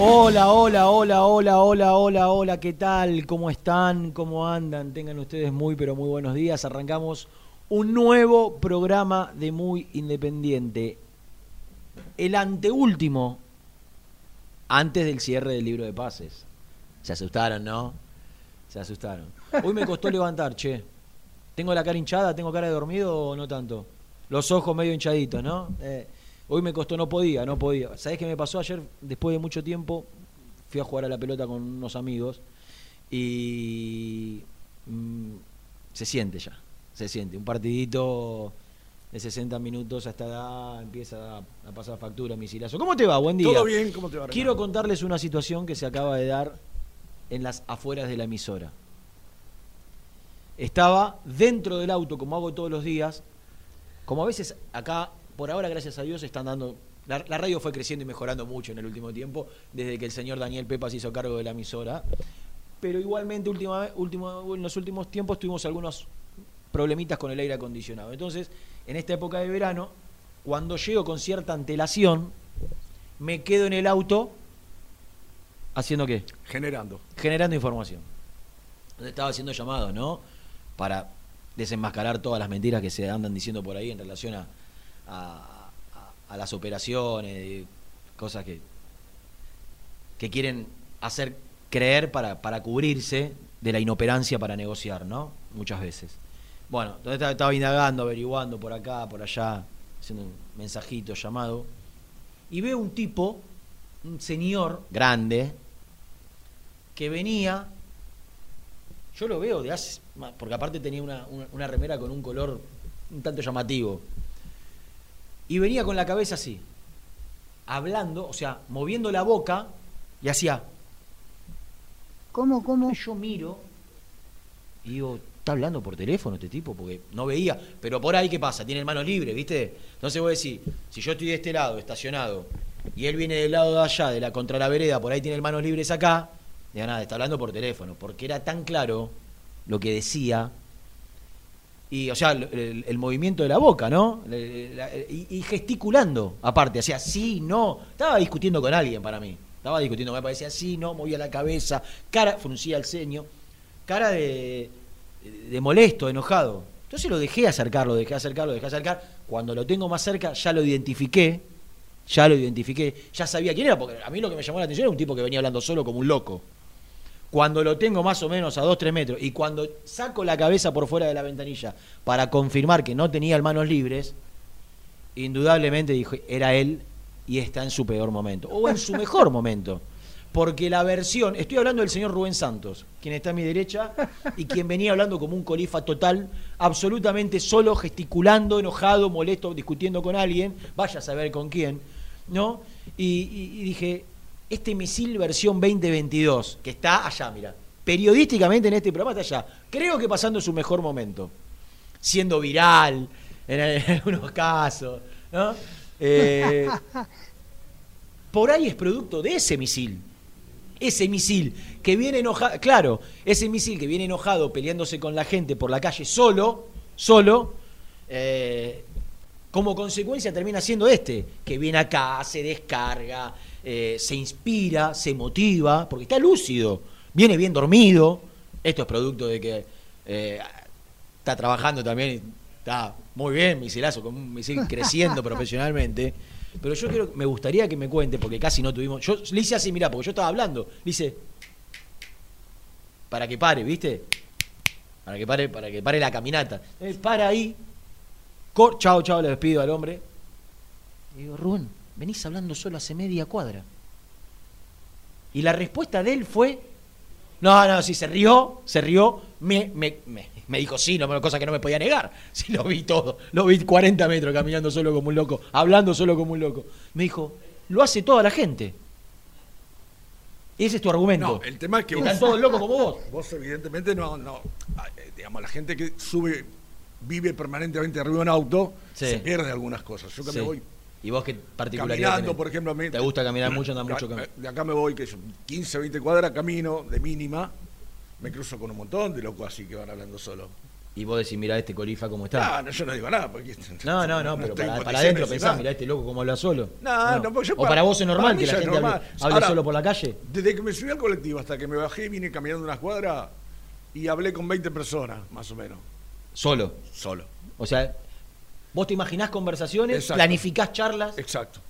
Hola, hola, hola, hola, hola, hola, hola, ¿qué tal? ¿Cómo están? ¿Cómo andan? Tengan ustedes muy, pero muy buenos días. Arrancamos un nuevo programa de Muy Independiente. El anteúltimo, antes del cierre del libro de pases. Se asustaron, ¿no? Se asustaron. Hoy me costó levantar, che. ¿Tengo la cara hinchada? ¿Tengo cara de dormido o no tanto? Los ojos medio hinchaditos, ¿no? Eh, hoy me costó, no podía, no podía. ¿Sabés qué me pasó ayer? Después de mucho tiempo, fui a jugar a la pelota con unos amigos y mm, se siente ya, se siente. Un partidito de 60 minutos a esta edad empieza a, a pasar factura, misilazo. ¿Cómo te va? Buen día. Todo bien, ¿cómo te va? Renato? Quiero contarles una situación que se acaba de dar en las afueras de la emisora. Estaba dentro del auto, como hago todos los días, como a veces acá, por ahora, gracias a Dios, están dando... La, la radio fue creciendo y mejorando mucho en el último tiempo, desde que el señor Daniel Pepa se hizo cargo de la emisora. Pero igualmente, última, último, en los últimos tiempos tuvimos algunos problemitas con el aire acondicionado. Entonces, en esta época de verano, cuando llego con cierta antelación, me quedo en el auto haciendo qué? Generando. generando información. Estaba haciendo llamados, ¿no? Para desenmascarar todas las mentiras que se andan diciendo por ahí en relación a, a- las operaciones, cosas que, que quieren hacer creer para, para cubrirse de la inoperancia para negociar, ¿no? Muchas veces. Bueno, entonces estaba, indagando, averiguando por acá, por allá, haciendo un mensajito, llamado, y veo un tipo, un señor grande, que venía, yo lo veo de porque aparte tenía una, una- una remera con un color un tanto llamativo, y venía con la cabeza así, hablando, o sea, moviendo la boca, y hacía, ¿Cómo, cómo? yo miro, y digo, ¿está hablando por teléfono este tipo? Porque no veía, pero por ahí, ¿qué pasa? Tiene el mano libre, ¿viste? Entonces voy a decir, si yo estoy de este lado, estacionado, y él viene del lado de allá, de la contra la vereda, por ahí tiene el manos libres acá, digo, nada, está hablando por teléfono, porque era tan claro lo que decía, y, o sea, el, el- movimiento de la boca, ¿no? Y, gesticulando, aparte, hacía sí, no, estaba discutiendo con alguien para mí, estaba discutiendo, me parecía sí, no, movía la cabeza, cara, fruncía el ceño, cara de, de molesto, enojado. Entonces lo dejé acercar, lo dejé acercar, lo dejé acercar. Cuando lo tengo más cerca, ya lo identifiqué, ya lo identifiqué, ya sabía quién era, porque a mí lo que me llamó la atención era un tipo que venía hablando solo como un loco. Cuando lo tengo más o menos a 2-3 metros y cuando saco la cabeza por fuera de la ventanilla para confirmar que no tenía manos libres, indudablemente dije, era él y está en su peor momento, o en su mejor momento. Porque la versión, estoy hablando del señor Rubén Santos, quien está a mi derecha y quien venía hablando como un colifa total, absolutamente solo, gesticulando, enojado, molesto, discutiendo con alguien, vaya a saber con quién, ¿no? Y- y dije, este misil versión 2022, que está allá, mira, periodísticamente en este programa está allá, creo que pasando su mejor momento, siendo viral en, algunos casos, ¿no? Eh, por ahí es producto de ese misil. Ese misil que viene enojado, claro, ese misil que viene enojado peleándose con la gente por la calle solo, solo, eh, como consecuencia termina siendo este, que viene acá, se descarga, eh, se inspira, se motiva, porque está lúcido, viene bien dormido. Esto es producto de que eh, está trabajando también, está muy bien, misilazo, con un misil creciendo profesionalmente. Pero yo quiero, me gustaría que me cuente, porque casi no tuvimos. Yo le hice así, mirá, porque yo estaba hablando. Le hice. Para que pare, ¿viste? Para que pare, para que pare la caminata. Para ahí. cor- chao, chao, le despido al hombre. Y digo, Rubén, venís hablando solo hace media cuadra. Y la respuesta de él fue. No, no, sí, se rió, se rió, me, me, me, me dijo sí, no, cosa que no me podía negar. Sí, lo vi todo, lo vi 40 metros caminando solo como un loco, hablando solo como un loco. Me dijo, lo hace toda la gente. Ese es tu argumento. No, el tema es que Están vos- todos locos como vos. Vos evidentemente no, no, eh, digamos, la gente que sube, vive permanentemente arriba de un auto, Sí. se pierde algunas cosas. Yo que Sí. me voy ¿Y vos qué particularidad caminando, tenés? por ejemplo, a mí- ¿Te gusta caminar mucho, andar mucho? Cam- De acá me voy, que son 15, 20 cuadras, camino de mínima, me cruzo con un montón de locos así que van hablando solo. Y vos decís, mira este colifa cómo está. Ah, no, yo no digo nada. Porque No, no, no, pero para, para adentro de pensá, nada. mirá este loco cómo habla solo. No, no, porque yo o para para- vos es normal que la gente hable, normal. hable Ahora- solo por la calle. Desde que me subí al colectivo hasta que me bajé, vine caminando unas cuadras y hablé con 20 personas, más o menos, Solo. solo. O sea, vos te imaginás conversaciones, Exacto. planificás charlas, Exacto.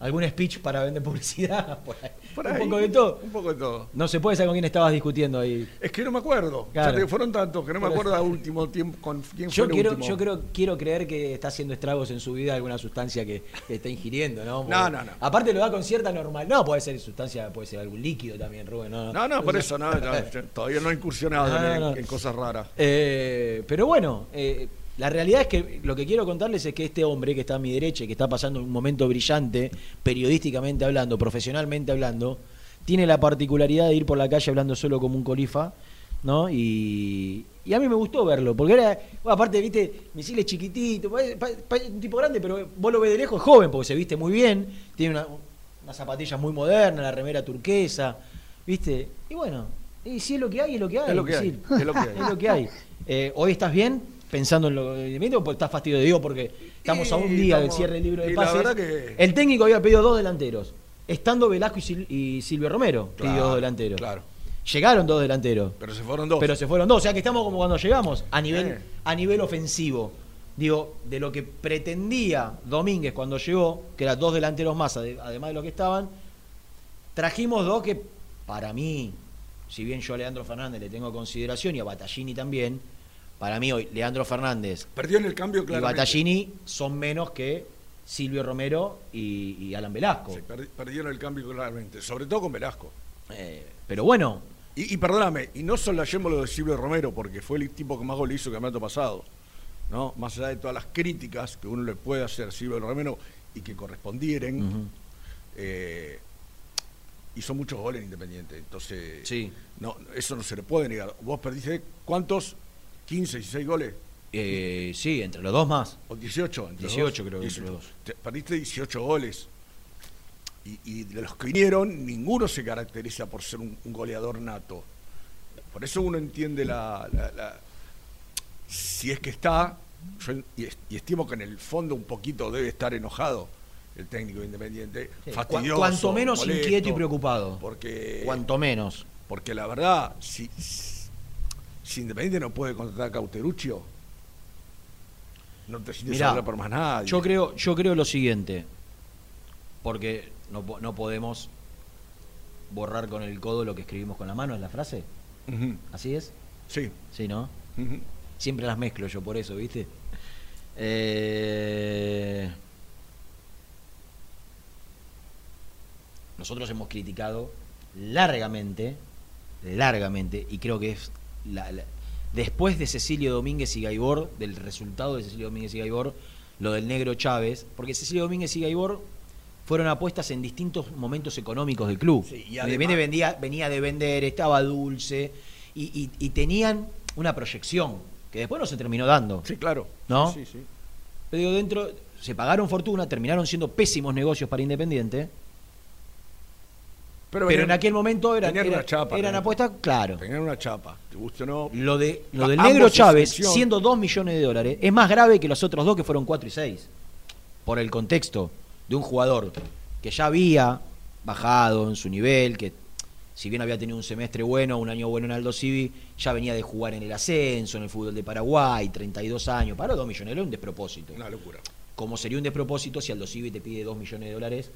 algún speech para vender publicidad, por ahí. Por un poco de todo. Un poco de todo. No se puede saber con quién estabas discutiendo ahí. Es que no me acuerdo. Claro. Digo, fueron tantos que no me acuerdo a último tiempo con quién Yo fue el último. yo creo, quiero creer que está haciendo estragos en su vida alguna sustancia que, que está ingiriendo, ¿no? Porque- No, no, no. Aparte lo da con cierta normal. No, puede ser sustancia, puede ser algún líquido también, Rubén. No, No, no, por eso no, todavía no he incursionado en cosas raras. Eh, pero bueno, eh, la realidad es que lo que quiero contarles es que este hombre que está a mi derecha y que está pasando un momento brillante, periodísticamente hablando, profesionalmente hablando, tiene la particularidad de ir por la calle hablando solo como un colifa, ¿no? Y, y a mí me gustó verlo, porque era, bueno, aparte, viste, misiles chiquititos, un tipo grande, pero vos lo ves de lejos, joven, porque se viste muy bien, tiene una, unas zapatillas muy modernas, la remera turquesa, viste, y bueno, y si es lo que hay, es lo que hay. Es lo que hay, misil. es lo que hay. Es lo que hay. Eh, ¿Hoy estás bien pensando en lo de o estás fastidio? Digo, porque estamos a un día del cierre del libro de pases. que- El técnico había pedido dos delanteros. Estando Velasco y, Sil- y Silvio Romero, pidió Claro, dos delanteros. Claro. Llegaron dos delanteros. Pero se fueron dos. Pero se fueron dos. O sea que estamos como cuando llegamos a nivel, Eh. a nivel ofensivo. Digo, de lo que pretendía Domínguez cuando llegó, que eran dos delanteros más, ade- además de los que estaban, trajimos dos que, para mí, si bien yo a Leandro Fernández le tengo consideración y a Battaglini también, para mí hoy Leandro Fernández Perdió en el cambio y claramente. Battaglini son menos que Silvio Romero y, y Alan Velasco. Sí, perdi- perdieron el cambio claramente, sobre todo con Velasco. Eh, pero bueno, Y, y perdóname, y no solayemos lo de Silvio Romero, porque fue el tipo que más gol hizo el campeonato pasado. ¿no? Más allá de todas las críticas que uno le puede hacer a Silvio Romero y que correspondieran, ujú, eh, hizo muchos goles en Independiente. Entonces, sí. no, eso no se le puede negar. Vos perdiste, ¿cuántos? ¿15, 16 goles? Eh, sí, entre los dos más. ¿O 18? entre los 18 dos? creo que entre los dos. Te- Perdiste 18 goles. Y, y de los que vinieron, ninguno se caracteriza por ser un, un goleador nato. Por eso uno entiende la, la- la- si es que está, yo y, es- y estimo que en el fondo un poquito debe estar enojado el técnico de Independiente, Sí, fastidioso, cu- cuanto menos molesto, inquieto y preocupado. Porque, Cuanto menos. porque la verdad, si, si Independiente no puede contratar a Cauteruccio, no te sientes Mirá, hablar por más nadie. Yo creo, yo creo lo siguiente, porque no, no podemos borrar con el codo lo que escribimos con la mano, es la frase. ¿Así es? Sí. Sí, ¿no? Siempre las mezclo yo por eso, ¿viste? Eh, Nosotros hemos criticado largamente, largamente, y creo que es la- la- después de Cecilio Domínguez y Gaibor, del resultado de Cecilio Domínguez y Gaibor, lo del negro Chávez, porque Cecilio Domínguez y Gaibor fueron apuestas en distintos momentos económicos del club. Sí, y además- vendía, venía de vender, estaba dulce, y, y- y tenían una proyección que después no se terminó dando. Sí, claro. ¿No? Sí, sí, sí. Pero digo, dentro, se pagaron fortuna, terminaron siendo pésimos negocios para Independiente, pero en aquel momento eran, tenían eran, una chapa. eran ¿no? apuestas, claro. Tenían una chapa. Te guste o no. Lo, de, lo del negro Chávez, siendo 2 millones de dólares, es más grave que los otros dos que fueron 4 y 6. Por el contexto de un jugador que ya había bajado en su nivel, que si bien había tenido un semestre bueno, un año bueno en Aldo Civi, ya venía de jugar en el ascenso, en el fútbol de Paraguay, 32 años, para 2 millones, era un despropósito. Una locura. Como sería un despropósito si Aldo Civi te pide 2 millones de dólares,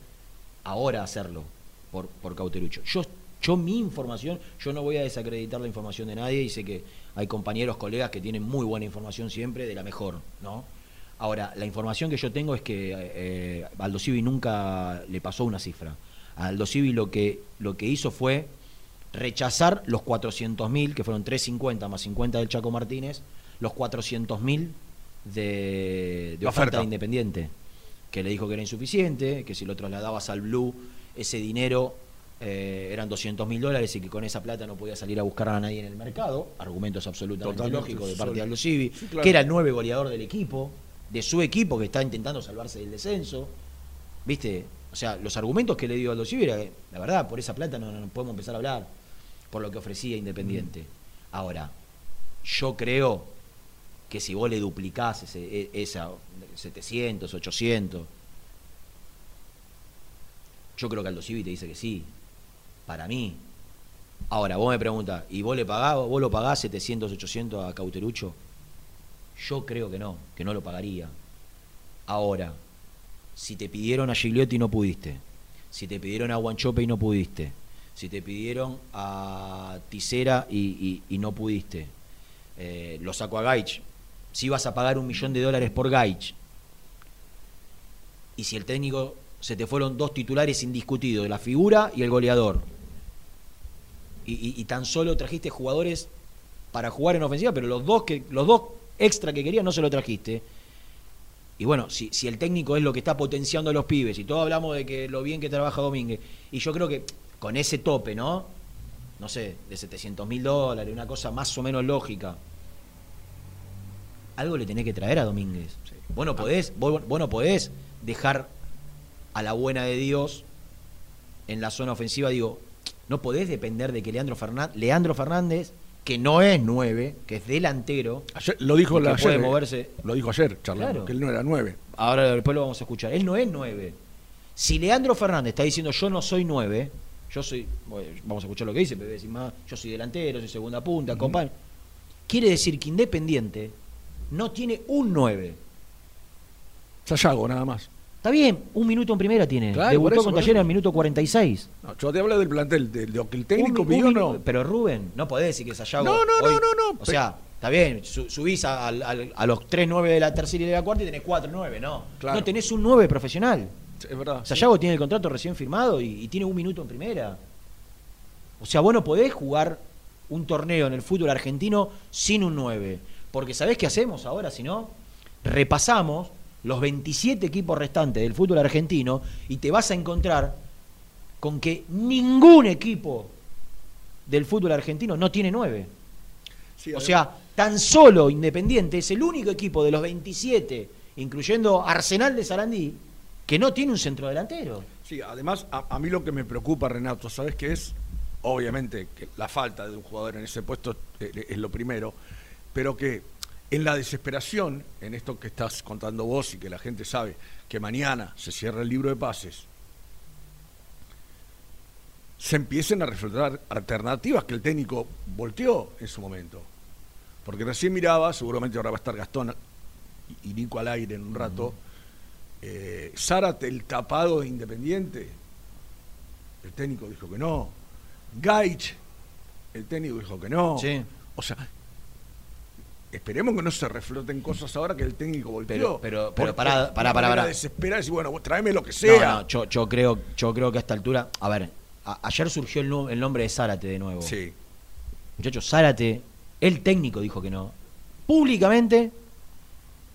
ahora hacerlo por, por Cauterucho. Yo, yo mi información, yo no voy a desacreditar la información de nadie y sé que hay compañeros, colegas que tienen muy buena información siempre, de la mejor, ¿no? Ahora, la información que yo tengo es que eh, Aldo Civi nunca le pasó una cifra. A Aldo Civi lo que, lo que hizo fue rechazar los 400.000, que fueron 350 más 50 del Chaco Martínez, los 400.000 de, de oferta oferta. de Independiente, que le dijo que era insuficiente, que si lo trasladabas al Blue, ese dinero eh, eran 200 mil dólares y que con esa plata no podía salir a buscar a nadie en el mercado. Argumentos absolutamente Totalmente, lógicos de parte de Aldo Civi, Sí, claro. que era el nueve goleador del equipo, de su equipo que está intentando salvarse del descenso. ¿Viste? O sea, los argumentos que le dio Aldo Civi era que, la verdad, por esa plata no, no podemos empezar a hablar, por lo que ofrecía Independiente. Ahora, yo creo que si vos le duplicás ese, e- esa 700, 800, yo creo que Aldo Civi te dice que sí. Para mí. Ahora, vos me preguntas, ¿y vos le pagás, vos lo pagás 700, 800 a Cauterucho? Yo creo que no, que no lo pagaría. Ahora, si te pidieron a Gigliotti y no pudiste, si te pidieron a Guanchope y no pudiste, si te pidieron a Tisera y, no pudiste, eh, lo saco a Gaich, si vas a pagar un millón de dólares por Gaich, y si el técnico se te fueron dos titulares indiscutidos, la figura y el goleador, y, y- y tan solo trajiste jugadores para jugar en ofensiva, pero los dos que los dos extra que querías no se lo trajiste. Y bueno, si, si el técnico es lo que está potenciando a los pibes, y todos hablamos de que lo bien que trabaja Domínguez, y yo creo que con ese tope, ¿no? No sé, de 700 mil dólares, una cosa más o menos lógica, algo le tenés que traer a Domínguez. Vos no podés, vos, vos no podés dejar a la buena de Dios en la zona ofensiva, digo, no podés depender de que Leandro Fernández, Leandro Fernández, que no es nueve, que es delantero, Ayer- lo dijo que la, puede ayer, eh, moverse. Lo dijo ayer, charlando, Claro. que él no era nueve. ahora después lo vamos a escuchar, él no es nueve. Si Leandro Fernández está diciendo yo no soy nueve, yo soy, bueno, vamos a escuchar lo que dice, pero voy a decir más, yo soy delantero, soy segunda punta, compa- Quiere decir que Independiente no tiene un nueve. Sayago, nada más. Está bien, un minuto en primera tiene. Claro, Debutó eso, con Talleres al minuto 46. No, yo te hablo del plantel, de, lo que el técnico un no. Pero Rubén, no podés decir que Sayago. No, no, no, hoy- no, no, O sea, está bien, su- subís a, los 3 9 de la tercera y de la cuarta y tenés 4 9, no. Claro. No tenés un 9 profesional. Es verdad. Sayago tiene el contrato recién firmado y, y tiene un minuto en primera. O sea, vos no podés jugar un torneo en el fútbol argentino sin un 9. Porque ¿sabés qué hacemos ahora? Si no, repasamos los 27 equipos restantes del fútbol argentino y te vas a encontrar con que ningún equipo del fútbol argentino no tiene 9. Sí, O sea, tan solo Independiente es el único equipo de los 27, incluyendo Arsenal de Sarandí, que no tiene un centro delantero. Sí, además, a, a mí lo que me preocupa, Renato, ¿sabes qué es? Obviamente que la falta de un jugador en ese puesto eh, es lo primero, pero que en la desesperación, en esto que estás contando vos y que la gente sabe, que mañana se cierra el libro de pases, se empiecen a reflejar alternativas que el técnico volteó en su momento. Porque recién miraba, seguramente ahora va a estar Gastón y, Nico al aire en un rato, eh, Zárate, el tapado de Independiente, el técnico dijo que no. Gaich, el técnico dijo que no. Sí. O sea, esperemos que no se refloten cosas ahora que el técnico volteó. Pero- pero- pero pará, pará, pará, desesperada y decir, bueno, tráeme lo que No, sea. no, yo, yo creo, yo creo que a esta altura. A ver, a- ayer surgió el, nombre de Zárate de nuevo. Sí. Muchachos, Zárate, el técnico dijo que no. Públicamente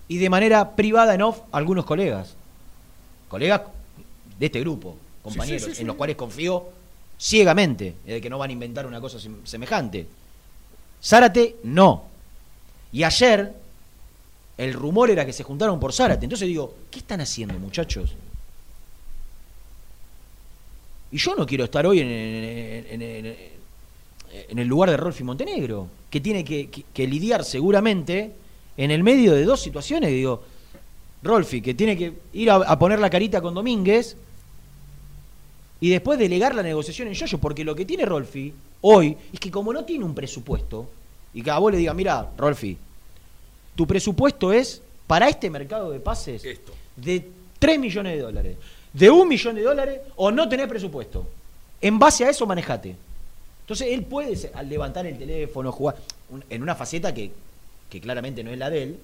y de manera privada en off, algunos colegas. Colegas de este grupo, compañeros, sí, sí, sí. en los cuales confío ciegamente, de que no van a inventar una cosa sem- semejante. Zárate, no. Y ayer, el rumor era que se juntaron por Zárate. Entonces digo, ¿qué están haciendo, muchachos? Y yo no quiero estar hoy en, el lugar de Rolfi Montenegro, que tiene que lidiar seguramente en el medio de dos situaciones. Digo, Rolfi, que tiene que ir a, a poner la carita con Domínguez y después delegar la negociación en Yoyo, porque lo que tiene Rolfi hoy es que como no tiene un presupuesto, y que a vos le diga, mira, Rolfi, tu presupuesto es para este mercado de pases Esto. de 3 millones de dólares, de un millón de dólares o no tenés presupuesto. En base a eso manejate. Entonces él puede al levantar el teléfono, jugar un- en una faceta que, que claramente no es la de él,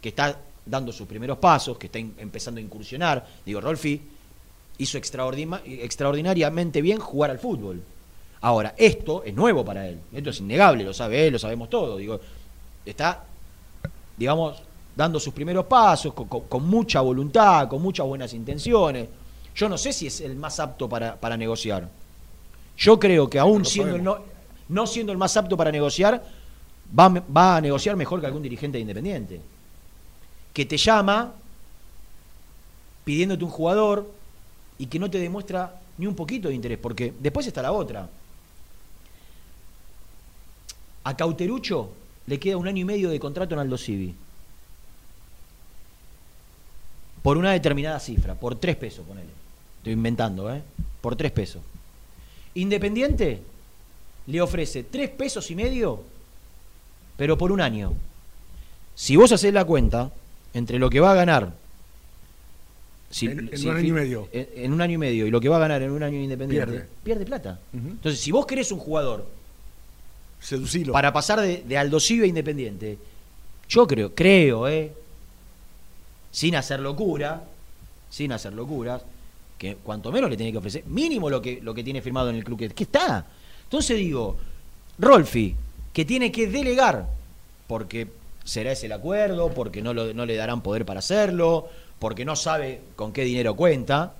que está dando sus primeros pasos, que está in- empezando a incursionar. Digo, Rolfi hizo extraordina- extraordinariamente bien jugar al fútbol. Ahora, esto es nuevo para él. Esto es innegable, lo sabe él, lo sabemos todos. Digo, está, digamos, dando sus primeros pasos, con, con- con mucha voluntad, con muchas buenas intenciones. Yo no sé si es el más apto para, para negociar. Yo creo que aún siendo el no, no siendo el más apto para negociar, va, va a negociar mejor que algún dirigente de Independiente. Que te llama pidiéndote un jugador y que no te demuestra ni un poquito de interés, porque después está la otra. A Cauterucho le queda un año y medio de contrato en Aldo Civi. Por una determinada cifra, por tres pesos, ponele. Estoy inventando, ¿eh? Por tres pesos. Independiente le ofrece tres pesos y medio, pero por un año. Si vos hacés la cuenta entre lo que va a ganar si- En- en si- un año y medio. En, en un año y medio y lo que va a ganar en un año independiente, Pierde. pierde, plata. Entonces, si vos querés un jugador Seducilo. para pasar de, de a Independiente, yo creo, creo, eh, sin hacer locura, sin hacer locuras, que cuanto menos le tiene que ofrecer, mínimo lo que, lo que tiene firmado en el club, que, que está. Entonces digo, Rolfi, que tiene que delegar, porque será ese el acuerdo, porque no, lo- no le darán poder para hacerlo, porque no sabe con qué dinero cuenta,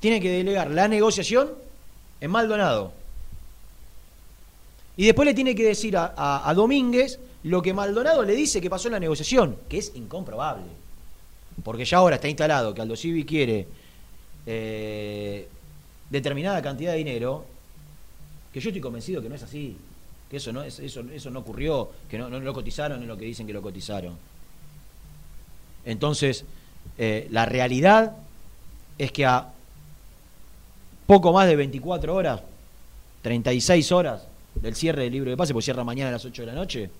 tiene que delegar la negociación en Maldonado. Y después le tiene que decir a, a- Domínguez lo que Maldonado le dice que pasó en la negociación, que es incomprobable. Porque ya ahora está instalado que Aldo Civi quiere eh, determinada cantidad de dinero, que yo estoy convencido que no es así, que eso no, es, eso, eso no ocurrió, que no, no lo cotizaron en lo que dicen que lo cotizaron. Entonces, eh, la realidad es que a poco más de 24 horas, 36 horas del cierre del libro de pase, pues cierra mañana a las 8 de la noche,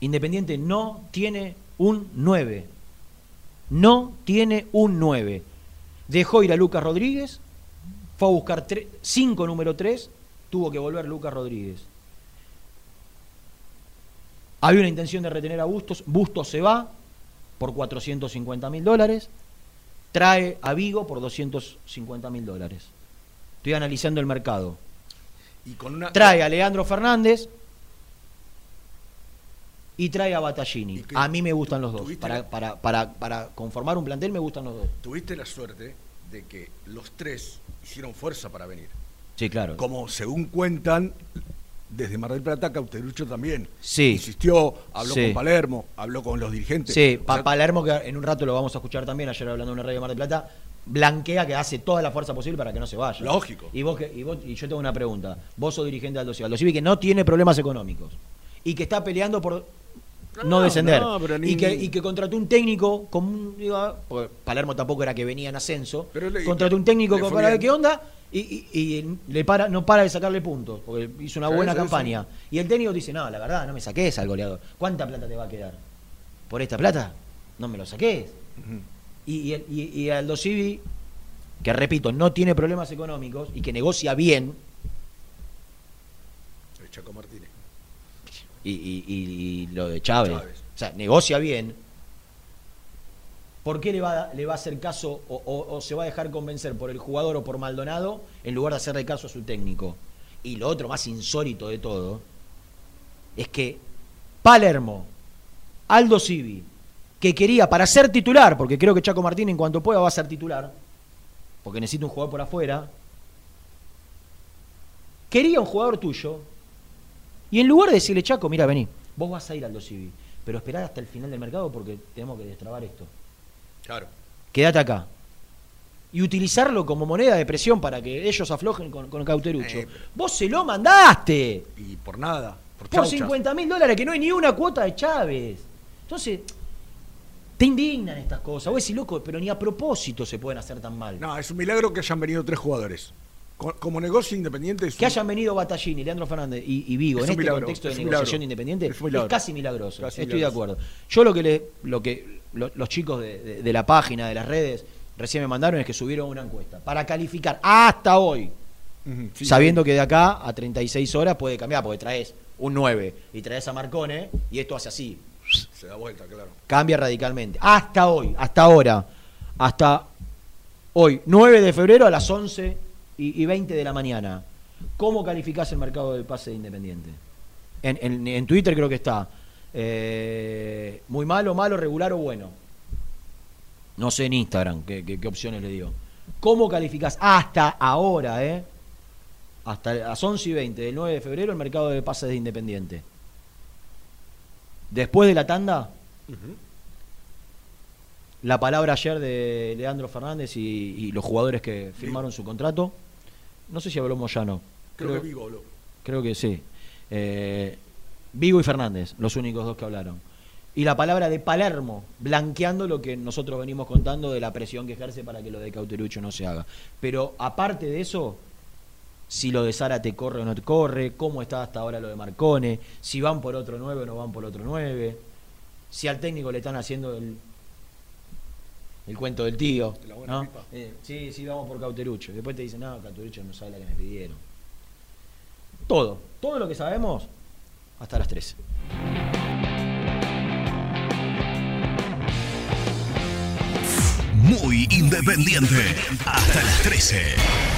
Independiente no tiene un 9. No tiene un 9. Dejó ir a Lucas Rodríguez, fue a buscar 5 número 3, tuvo que volver Lucas Rodríguez. Había una intención de retener a Bustos, Bustos se va por 450 mil dólares, trae a Vigo por 250 mil dólares. Estoy analizando el mercado. Y con una, Trae a Leandro Fernández y trae a Battaglini. A mí me gustan los dos. ¿Tuviste Para, la- para, para, para conformar un plantel me gustan los dos. Tuviste la suerte de que los tres hicieron fuerza para venir. Sí, claro. Como según cuentan, desde Mar del Plata, Cauterucho también Sí. insistió, habló Sí. con Palermo, habló con los dirigentes. Sí, O sea, Palermo, que en un rato lo vamos a escuchar también, ayer hablando de una radio de Mar del Plata, blanquea que hace toda la fuerza posible para que no se vaya. Lógico. Y, vos, que- y, vos- y yo tengo una pregunta. Vos sos dirigente de Aldo Civi. Aldo Civi que no tiene problemas económicos y que está peleando por no, No, descender. no, pero ni- y, que, y que contrató un técnico, con porque Palermo tampoco era que venía en ascenso, Pero le- contrató un técnico con- para ver qué onda y, y- y le para, no para de sacarle puntos, porque hizo una buena campaña. Y el técnico dice, no, la verdad, no me saques al goleador. ¿Cuánta plata te va a quedar? ¿Por esta plata? No me lo saques. Y, el- y- y Aldo Civi que repito, no tiene problemas económicos y que negocia bien, El Chaco Martínez. y, lo de Chávez, Chávez. o sea, negocia bien, ¿por qué le va, a- le va a hacer caso o, o- o se va a dejar convencer por el jugador o por Maldonado en lugar de hacerle caso a su técnico? Y lo otro más insólito de todo es que Palermo, Aldo Civi, que quería para ser titular, porque creo que Chaco Martín en cuanto pueda va a ser titular, porque necesita un jugador por afuera, quería un jugador tuyo, y en lugar de decirle, Chaco, mira, vení, vos vas a ir Aldo Civi, pero esperá hasta el final del mercado porque tenemos que destrabar esto. Claro. Quédate acá. Y utilizarlo como moneda de presión para que ellos aflojen con, con Cauterucho. Eh, vos se lo mandaste Y por nada. Por, por chauchas. 50 mil dólares, que no hay ni una cuota de Chávez. Entonces, te indignan estas cosas. Vos decís, loco, pero ni a propósito se pueden hacer tan mal. No, es un milagro que hayan venido tres jugadores. Co- Como negocio independiente es Que hayan venido Batallini, Leandro Fernández y, y Vigo Es en un este milagro, contexto de es un negociación milagro. independiente Es es, un milagro. casi milagroso. Casi Estoy de acuerdo. Yo lo que le, lo que lo- los chicos de, de- de la página, de las redes, recién me mandaron es que subieron una encuesta para calificar hasta hoy, Ujú, sí, sabiendo que de acá a 36 horas puede cambiar, porque traes un 9 y traes a Marcone y esto hace así, Se da vuelta, claro. cambia radicalmente. Hasta hoy, hasta ahora, hasta hoy, 9 de febrero a las 11 y, y 20 de la mañana. ¿Cómo calificás el mercado del pase de Independiente? En, en- Twitter creo que está. eh, muy malo, malo, regular o bueno. No sé en Instagram qué, qué- opciones le digo. ¿Cómo calificás hasta ahora, eh? Hasta las 11 y 20 del 9 de febrero el mercado de pases de Independiente. Después de la tanda, la palabra ayer de Leandro Fernández y, y los jugadores que firmaron su contrato. No sé si habló Moyano. Creo, que Vigo habló. Creo que sí. Eh, Vigo y Fernández, los únicos dos que hablaron. Y la palabra de Palermo, blanqueando lo que nosotros venimos contando de la presión que ejerce para que lo de Cauterucho no se haga. Pero aparte de eso, si lo de Zárate corre o no corre, cómo está hasta ahora lo de Marcone, si van por otro 9 o no van por otro 9, si al técnico le están haciendo el, el cuento del tío. De la buena ¿no? pipa. Eh, sí, sí, vamos por Cauterucho. Después te dicen, no, Cauterucho no sabe la que me pidieron. Todo, todo lo que sabemos hasta las 13. Muy independiente. Hasta las 13.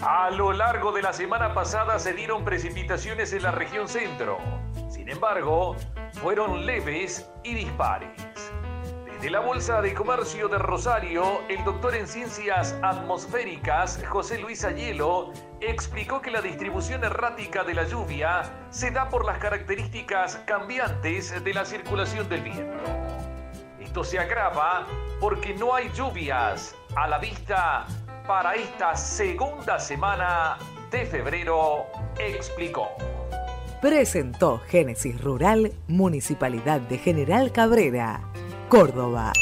A lo largo de la semana pasada se dieron precipitaciones en la región centro. Sin embargo, fueron leves y dispares. Desde la Bolsa de Comercio de Rosario, el doctor en ciencias atmosféricas José Luis Ayelo explicó que la distribución errática de la lluvia se da por las características cambiantes de la circulación del viento. Esto se agrava porque no hay lluvias a la vista para esta segunda semana de febrero, explicó. Presentó Génesis Rural, Municipalidad de General Cabrera, Córdoba.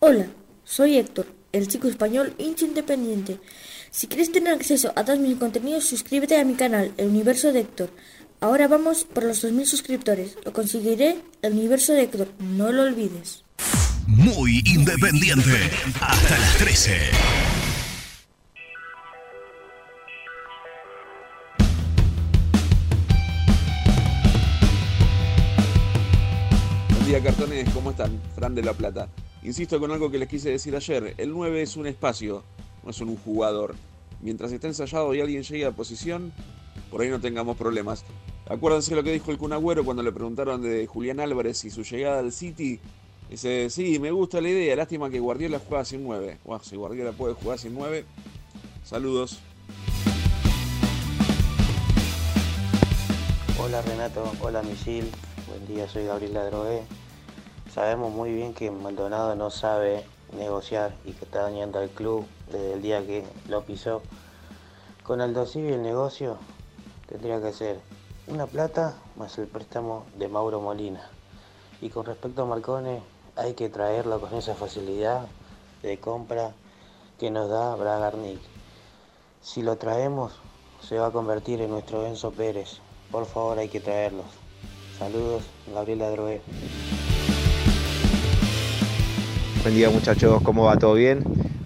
Hola, soy Héctor, el chico español hincha independiente. Si quieres tener acceso a todos mis contenidos, suscríbete a mi canal, El Universo de Héctor. Ahora vamos por los 2.000 suscriptores. Lo conseguiré, El Universo de Héctor. No lo olvides. Muy independiente. Hasta las 13. Buen día, cartones, ¿cómo están? Fran de La Plata. Insisto con algo que les quise decir ayer. El 9 es un espacio, no es un jugador. Mientras está ensayado y alguien llegue a posición, por ahí no tengamos problemas. Acuérdense lo que dijo el Cunagüero cuando le preguntaron de Julián Álvarez y su llegada al City. Dice, sí, me gusta la idea, lástima que Guardiola juega sin 9. Bueno, si Guardiola puede jugar sin 9, saludos. Hola Renato, hola Misil, buen día, soy Gabriel Ladroé. Sabemos muy bien que Maldonado no sabe negociar y que está dañando al club desde el día que lo pisó. Con Aldo Civi el negocio tendría que ser una plata más el préstamo de Mauro Molina. Y con respecto a Marcone, hay que traerlo con esa facilidad de compra que nos da Bragarnik. Si lo traemos, se va a convertir en nuestro Enzo Pérez. Por favor, hay que traerlos. Saludos, Gabriel Adroé. Buen día muchachos, ¿cómo va? ¿Todo bien?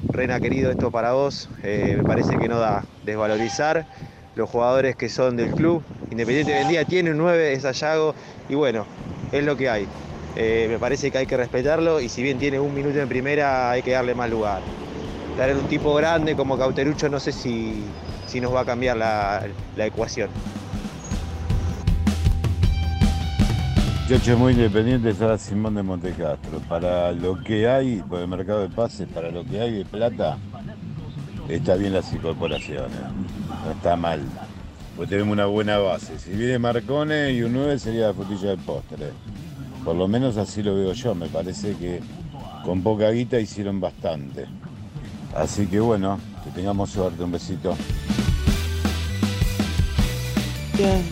Rena querido, esto para vos. Eh, me parece que no da desvalorizar los jugadores que son del club. Independiente del día tiene un 9, es Ayago y bueno, es lo que hay. Eh, me parece que hay que respetarlo y si bien tiene un minuto en primera hay que darle más lugar. Dar un tipo grande como Cauterucho no sé si, si nos va a cambiar la, la ecuación. Muchacho muy independiente está Simón de Montecastro. Para lo que hay, por el mercado de pases, para lo que hay de plata, está bien las incorporaciones. No está mal. Pues tenemos una buena base. Si viene Marcone y un 9 sería la frutilla del postre. Por lo menos así lo veo yo. Me parece que con poca guita hicieron bastante. Así que bueno, que tengamos suerte. Un besito.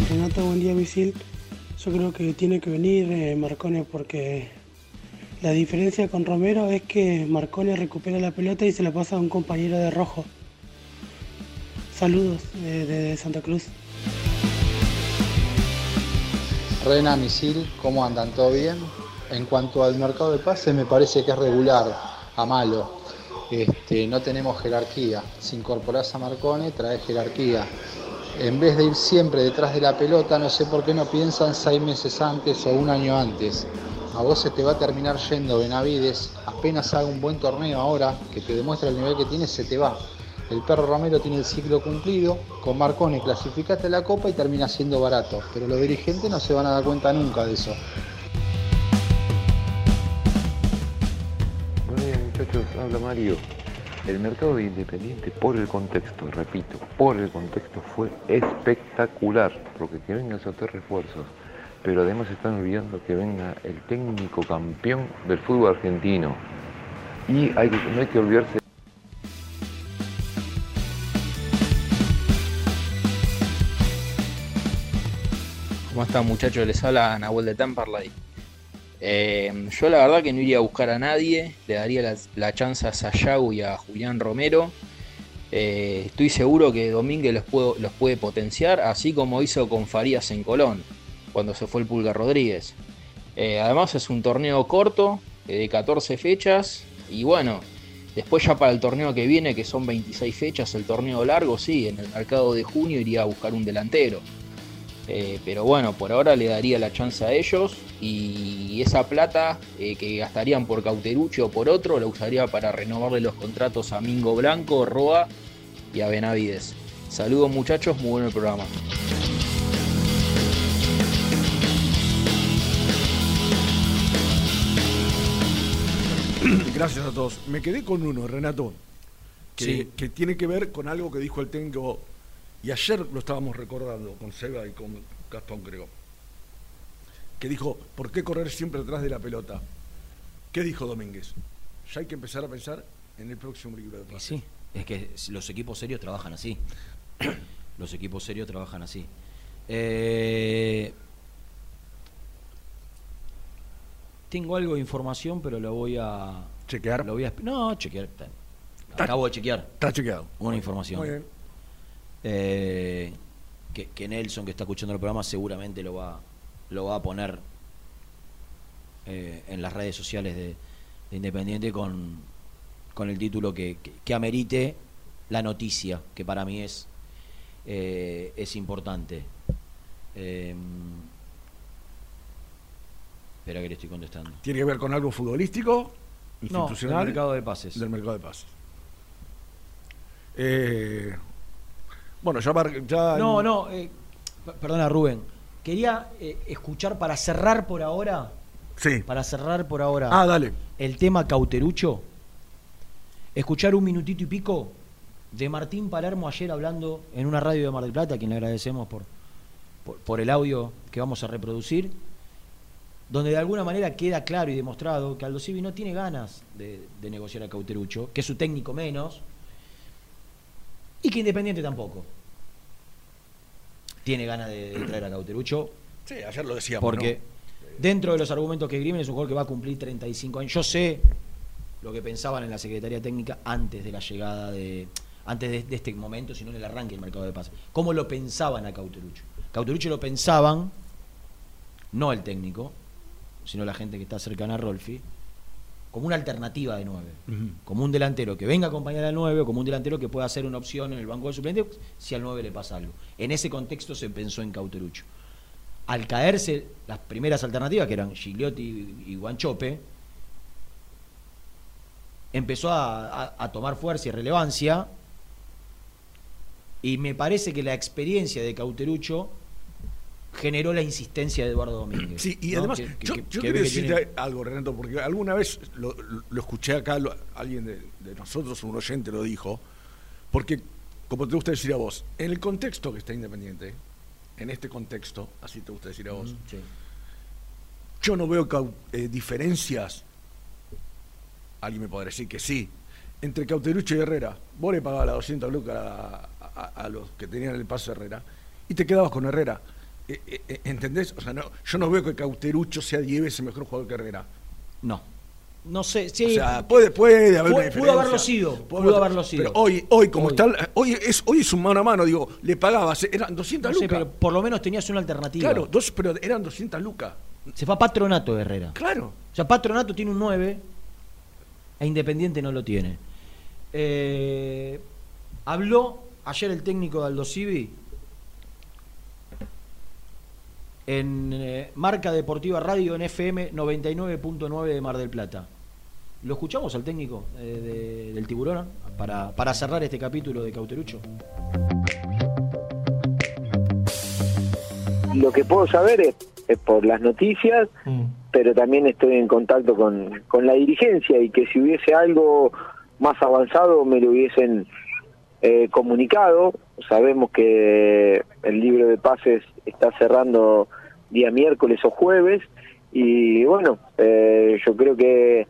Renato, buen día, Misil. Yo creo que tiene que venir eh, Marcone porque la diferencia con Romero es que Marcone recupera la pelota y se la pasa a un compañero de rojo. Saludos eh, desde Santa Cruz. Rena, Misil, ¿cómo andan? ¿Todo bien? En cuanto al mercado de pases, me parece que es regular, a malo. Este, no tenemos jerarquía. Si incorporás a Marcone, traes jerarquía. En vez de ir siempre detrás de la pelota, no sé por qué no piensan seis meses antes o un año antes. a vos se te va a terminar yendo Benavides, apenas haga un buen torneo ahora, que te demuestra el nivel que tiene, se te va. El perro Romero tiene el ciclo cumplido, con Marconi clasificaste a la copa y termina siendo barato, pero los dirigentes no se van a dar cuenta nunca de eso. Buenos días muchachos, habla Mario. El mercado de Independiente, por el contexto, repito, por el contexto fue espectacular, porque que vengan esos tres refuerzos, pero además están olvidando que venga el técnico campeón del fútbol argentino. Y no hay que olvidarse ¿Cómo están muchachos? Les habla Nahuel de Temperley. Eh, yo la verdad que no iría a buscar a nadie, le daría la, la chance a Sayago y a Julián Romero. Eh, estoy seguro que Domínguez los, puedo- los puede potenciar, así como hizo con Farías en Colón, cuando se fue el Pulga Rodríguez. Eh, además es un torneo corto, eh, de 14 fechas, y bueno, después ya para el torneo que viene, que son 26 fechas, el torneo largo, sí, en el mercado de junio iría a buscar un delantero. Eh, pero bueno, por ahora le daría la chance a ellos y esa plata eh, que gastarían por Cauterucho o por otro la usaría para renovarle los contratos a Mingo Blanco, Roa y a Benavides. Saludos muchachos, muy bueno el programa. Gracias a todos. Me quedé con uno, Renato, que, Sí. que tiene que ver con algo que dijo el técnico, y ayer lo estábamos recordando con Seba y con Gastón, creo, que dijo, ¿por qué correr siempre detrás de la pelota? ¿Qué dijo Domínguez? Ya hay que empezar a pensar en el próximo libro de pases. Sí, es que los equipos serios trabajan así. los equipos serios trabajan así. Eh, tengo algo de información, pero lo voy a. ¿Chequear? Lo voy a, no, chequear. Acabo de chequear. Está chequeado. Una información. Muy bien. Eh, que, que Nelson, que está escuchando el programa, seguramente lo va, lo va a poner eh, en las redes sociales de, de Independiente con, con el título que, que- que amerite la noticia, que para mí es, eh, es importante. Eh, espera que le estoy contestando. ¿Tiene que ver con algo futbolístico? No, Institucional. del mercado de pases. Del mercado de pases. Eh, bueno, ya, ya No, no, eh, perdona Rubén. Quería eh, escuchar para cerrar por ahora. Sí. Para cerrar por ahora. Ah, dale. El tema Cauterucho. Escuchar un minutito y pico de Martín Palermo ayer hablando en una radio de Mar del Plata, a quien le agradecemos por, por, por el audio que vamos a reproducir, donde de alguna manera queda claro y demostrado que Aldo Civi no tiene ganas de, de negociar a Cauterucho, que es su técnico menos, y que Independiente tampoco. Tiene ganas de, de traer a Cauterucho. Sí, ayer lo decíamos. Porque dentro de los argumentos que esgrimen es un jugador que va a cumplir 35 años. Yo sé lo que pensaban en la Secretaría Técnica antes de la llegada de. antes de, de este momento, sino en el arranque del mercado de pases. ¿Cómo lo pensaban a Cauterucho? Cauterucho lo pensaban, no el técnico, sino la gente que está cercana a Rolfi, como una alternativa de 9 Ujú. como un delantero que venga a acompañar al 9 o como un delantero que pueda ser una opción en el banco de suplentes si al 9 le pasa algo. En ese contexto se pensó en Cauterucho. Al caerse las primeras alternativas, que eran Gigliotti y Guanchope, empezó a, a- a tomar fuerza y relevancia y me parece que la experiencia de Cauterucho generó la insistencia de Eduardo Domínguez. Sí, y ¿no? además, Que- yo, que- yo que quiero tiene- algo, Renato, porque alguna vez lo, lo escuché acá, lo- alguien de, de nosotros, un oyente lo dijo, porque, como te gusta decir a vos, en el contexto que está Independiente, en este contexto, así te gusta decir a vos, Sí. yo no veo eh, diferencias, alguien me podrá decir que sí, entre Cauterucho y Herrera. Vos le pagabas las 200 lucas a, a- a los que tenían el paso Herrera y te quedabas con Herrera. Eh, eh, eh, ¿Entendés? O sea, no, yo no veo que Cauterucho sea 10 veces mejor jugador que Herrera. No. No sé, sí. O sea, puede, puede haber Pudo- una pudo diferencia. haberlo sido, Pudo pudo haberlo sido. Pero hoy, hoy como Hoy. está, hoy es, hoy es un mano a mano, digo, le pagabas, eran 200 No sé, lucas. pero por lo menos tenías una alternativa. claro, dos, pero eran 200 lucas. Se fue a Patronato de Herrera. Claro. O sea, Patronato tiene un 9 e Independiente no lo tiene. Eh, habló ayer el técnico de Aldo Civi en eh, Marca Deportiva Radio en FM 99.9 de Mar del Plata. ¿Lo escuchamos al técnico eh, de- del tiburón para, para cerrar este capítulo de Cauterucho? Lo que puedo saber es, es por las noticias, pero también estoy en contacto con, con la dirigencia y que si hubiese algo más avanzado me lo hubiesen eh, comunicado. Sabemos que el libro de pases está cerrando día miércoles o jueves y bueno, eh, yo creo que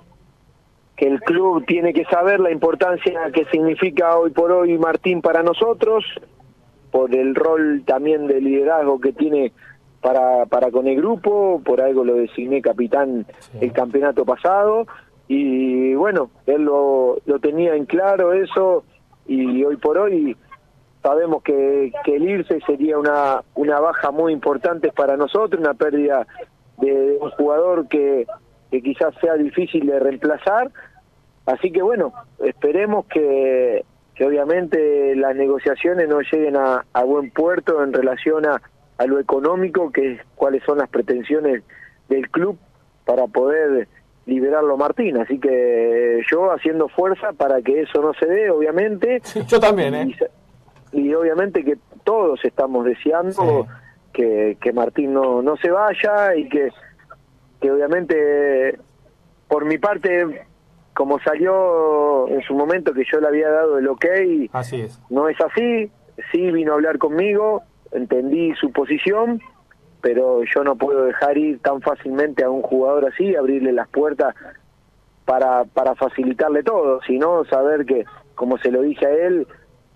que el club tiene que saber la importancia que significa hoy por hoy Martín para nosotros, por el rol también de liderazgo que tiene para, para con el grupo, por algo lo designé capitán el campeonato pasado, y bueno, él lo, lo tenía en claro eso, y hoy por hoy sabemos que, que el irse sería una, una baja muy importante para nosotros, una pérdida de un jugador que, que quizás sea difícil de reemplazar, Así que bueno, esperemos que, que obviamente las negociaciones no lleguen a, a buen puerto en relación a, a lo económico, que es cuáles son las pretensiones del club para poder liberarlo Martín. Así que yo haciendo fuerza para que eso no se dé, obviamente. Yo también, ¿eh? Y, y obviamente que todos estamos deseando que, que Martín no, no se vaya y que, que obviamente por mi parte como salió en su momento que yo le había dado el ok, Así es. no es así, sí vino a hablar conmigo, entendí su posición, pero yo no puedo dejar ir tan fácilmente a un jugador así, abrirle las puertas para, para facilitarle todo, sino saber que, como se lo dije a él,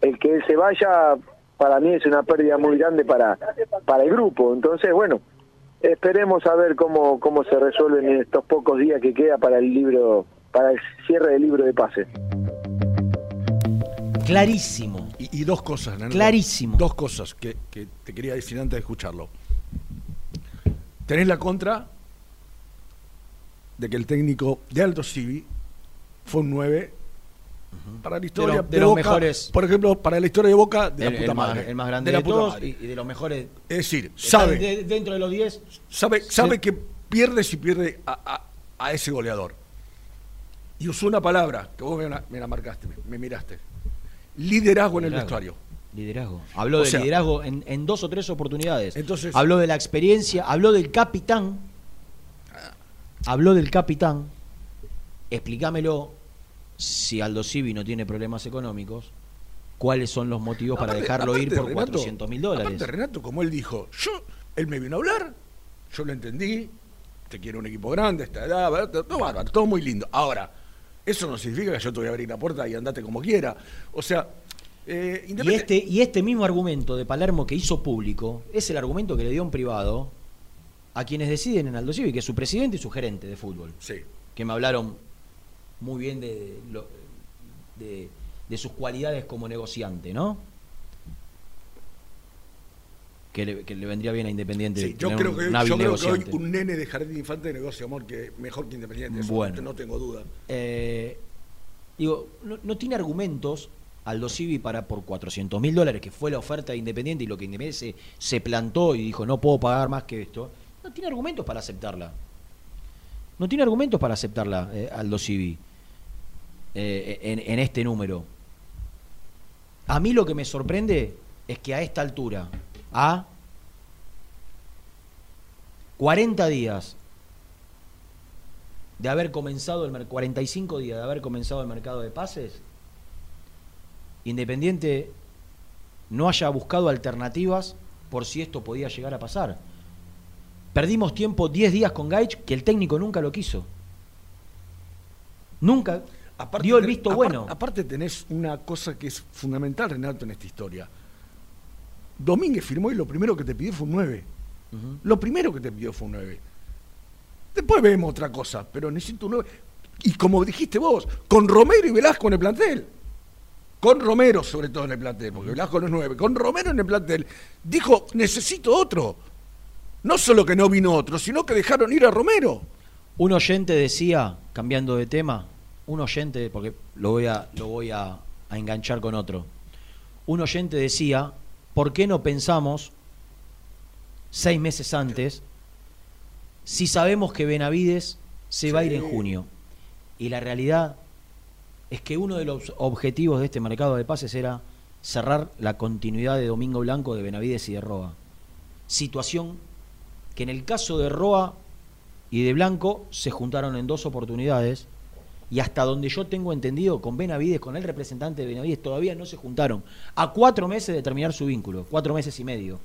el que él se vaya para mí es una pérdida muy grande para, para el grupo. Entonces, bueno, esperemos a ver cómo, cómo se resuelven en estos pocos días que queda para el libro para el cierre del libro de pases. Clarísimo. Y, y dos cosas, Nano. Clarísimo. Dos cosas que, que te quería decir antes de escucharlo. Tenés la contra de que el técnico de Alto Civi fue un 9 para la historia de los Boca, mejores. Por ejemplo, para la historia de Boca, de El- la puta el más- madre. el más grande de la de puta todos madre. y- de los mejores. Es decir, sabe, de- dentro de los 10. sabe, sabe que pierde si pierde a, a- a ese goleador. Y usó una palabra que vos me la, me la marcaste, me, me miraste. Liderazgo en el Liderazgo. vestuario. Liderazgo. Habló O de sea, liderazgo en, en dos o tres oportunidades. Entonces- habló de la experiencia, habló del capitán. Habló del capitán. Explícamelo si Aldo Civi no tiene problemas económicos. ¿Cuáles son los motivos para dejarlo ir por Renato, 400 mil dólares? Aparte, Renato, como él dijo, yo, él me vino a hablar, yo lo entendí, te quiero un equipo grande, esta edad, todo bárbaro, todo muy lindo. Ahora, eso no significa que yo te voy a abrir la puerta y andate como quiera. O sea, eh, Y este, y este mismo argumento de Palermo que hizo público es el argumento que le dio en privado a quienes deciden en Aldo Civi, que es su presidente y su gerente de fútbol. Sí. Que me hablaron muy bien de, de, de sus cualidades como negociante, ¿no? Que le, que le vendría bien a Independiente. Sí, yo creo un- que, un hábil yo creo que hoy un nene de jardín de infante negocia amor que mejor que Independiente, eso Bueno. no tengo duda. Eh, digo, no, no tiene argumentos Aldo Civi para por 400 mil dólares, que fue la oferta de Independiente y lo que Independiente se, se plantó y dijo no puedo pagar más que esto. No tiene argumentos para aceptarla. No tiene argumentos para aceptarla eh, Aldo Civi eh, en, en este número. A mí lo que me sorprende es que a esta altura, a 40 días de haber comenzado el mer- 45 días de haber comenzado el mercado de pases, Independiente no haya buscado alternativas por si esto podía llegar a pasar. Perdimos tiempo 10 días con Gaich que el técnico nunca lo quiso. Nunca dio el visto bueno. Aparte tenés una cosa que es fundamental, Renato, en esta historia. Domínguez firmó y lo primero que te pidió fue un 9. Lo primero que te pidió fue un 9. Después vemos otra cosa, pero necesito un 9. Y como dijiste vos, con Romero y Velasco en el plantel. Con Romero sobre todo en el plantel, porque Velasco no es 9. Con Romero en el plantel. Dijo, necesito otro. No solo que no vino otro, sino que dejaron ir a Romero. Un oyente decía, cambiando de tema, un oyente, porque lo voy a, lo voy a, a enganchar con otro. Un oyente decía, ¿por qué no pensamos seis meses antes si sabemos que Benavides se va a ir en junio? Y la realidad es que uno de los objetivos de este mercado de pases era cerrar la continuidad de Domingo Blanco, de Benavides y de Roa. Situación que en el caso de Roa y de Blanco se juntaron en dos oportunidades y hasta donde yo tengo entendido con Benavides, con el representante de Benavides, todavía no se juntaron. A cuatro meses de terminar su vínculo, cuatro meses y medio.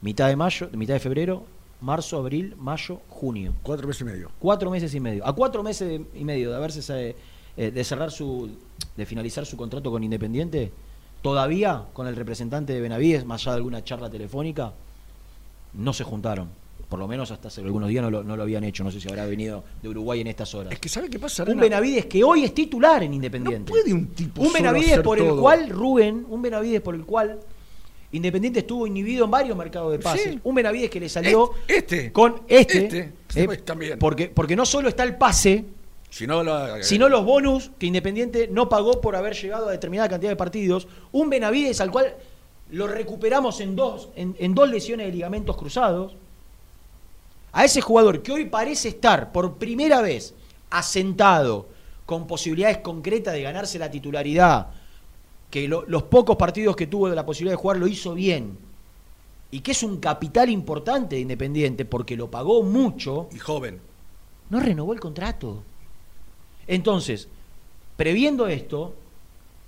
Mitad de mayo, mitad de febrero, marzo, abril, mayo, junio. Cuatro meses y medio. Cuatro meses y medio. A cuatro meses y medio de haberse eh, de cerrar su, de finalizar su contrato con Independiente, todavía con el representante de Benavides, más allá de alguna charla telefónica, no se juntaron. Por lo menos hasta hace algunos días no lo, no lo habían hecho. No sé si habrá venido de Uruguay en estas horas. Es que ¿sabe qué pasa? Un? Benavides que hoy es titular en Independiente. No puede un tipo Un Benavides por el cual, Rubén, un Benavides por el cual Independiente estuvo inhibido en varios mercados de pases. Sí. Un Benavides que le salió Este. con este. Este. eh, Pues también. porque, porque no solo está el pase, Si no, la- sino los bonus que Independiente no pagó por haber llegado a determinada cantidad de partidos. Un Benavides al cual lo recuperamos en dos, en, en dos lesiones de ligamentos cruzados. A ese jugador que hoy parece estar por primera vez asentado, con posibilidades concretas de ganarse la titularidad, que lo- los pocos partidos que tuvo de la posibilidad de jugar lo hizo bien, y que es un capital importante de Independiente porque lo pagó mucho, Y joven. no renovó el contrato. Entonces, previendo esto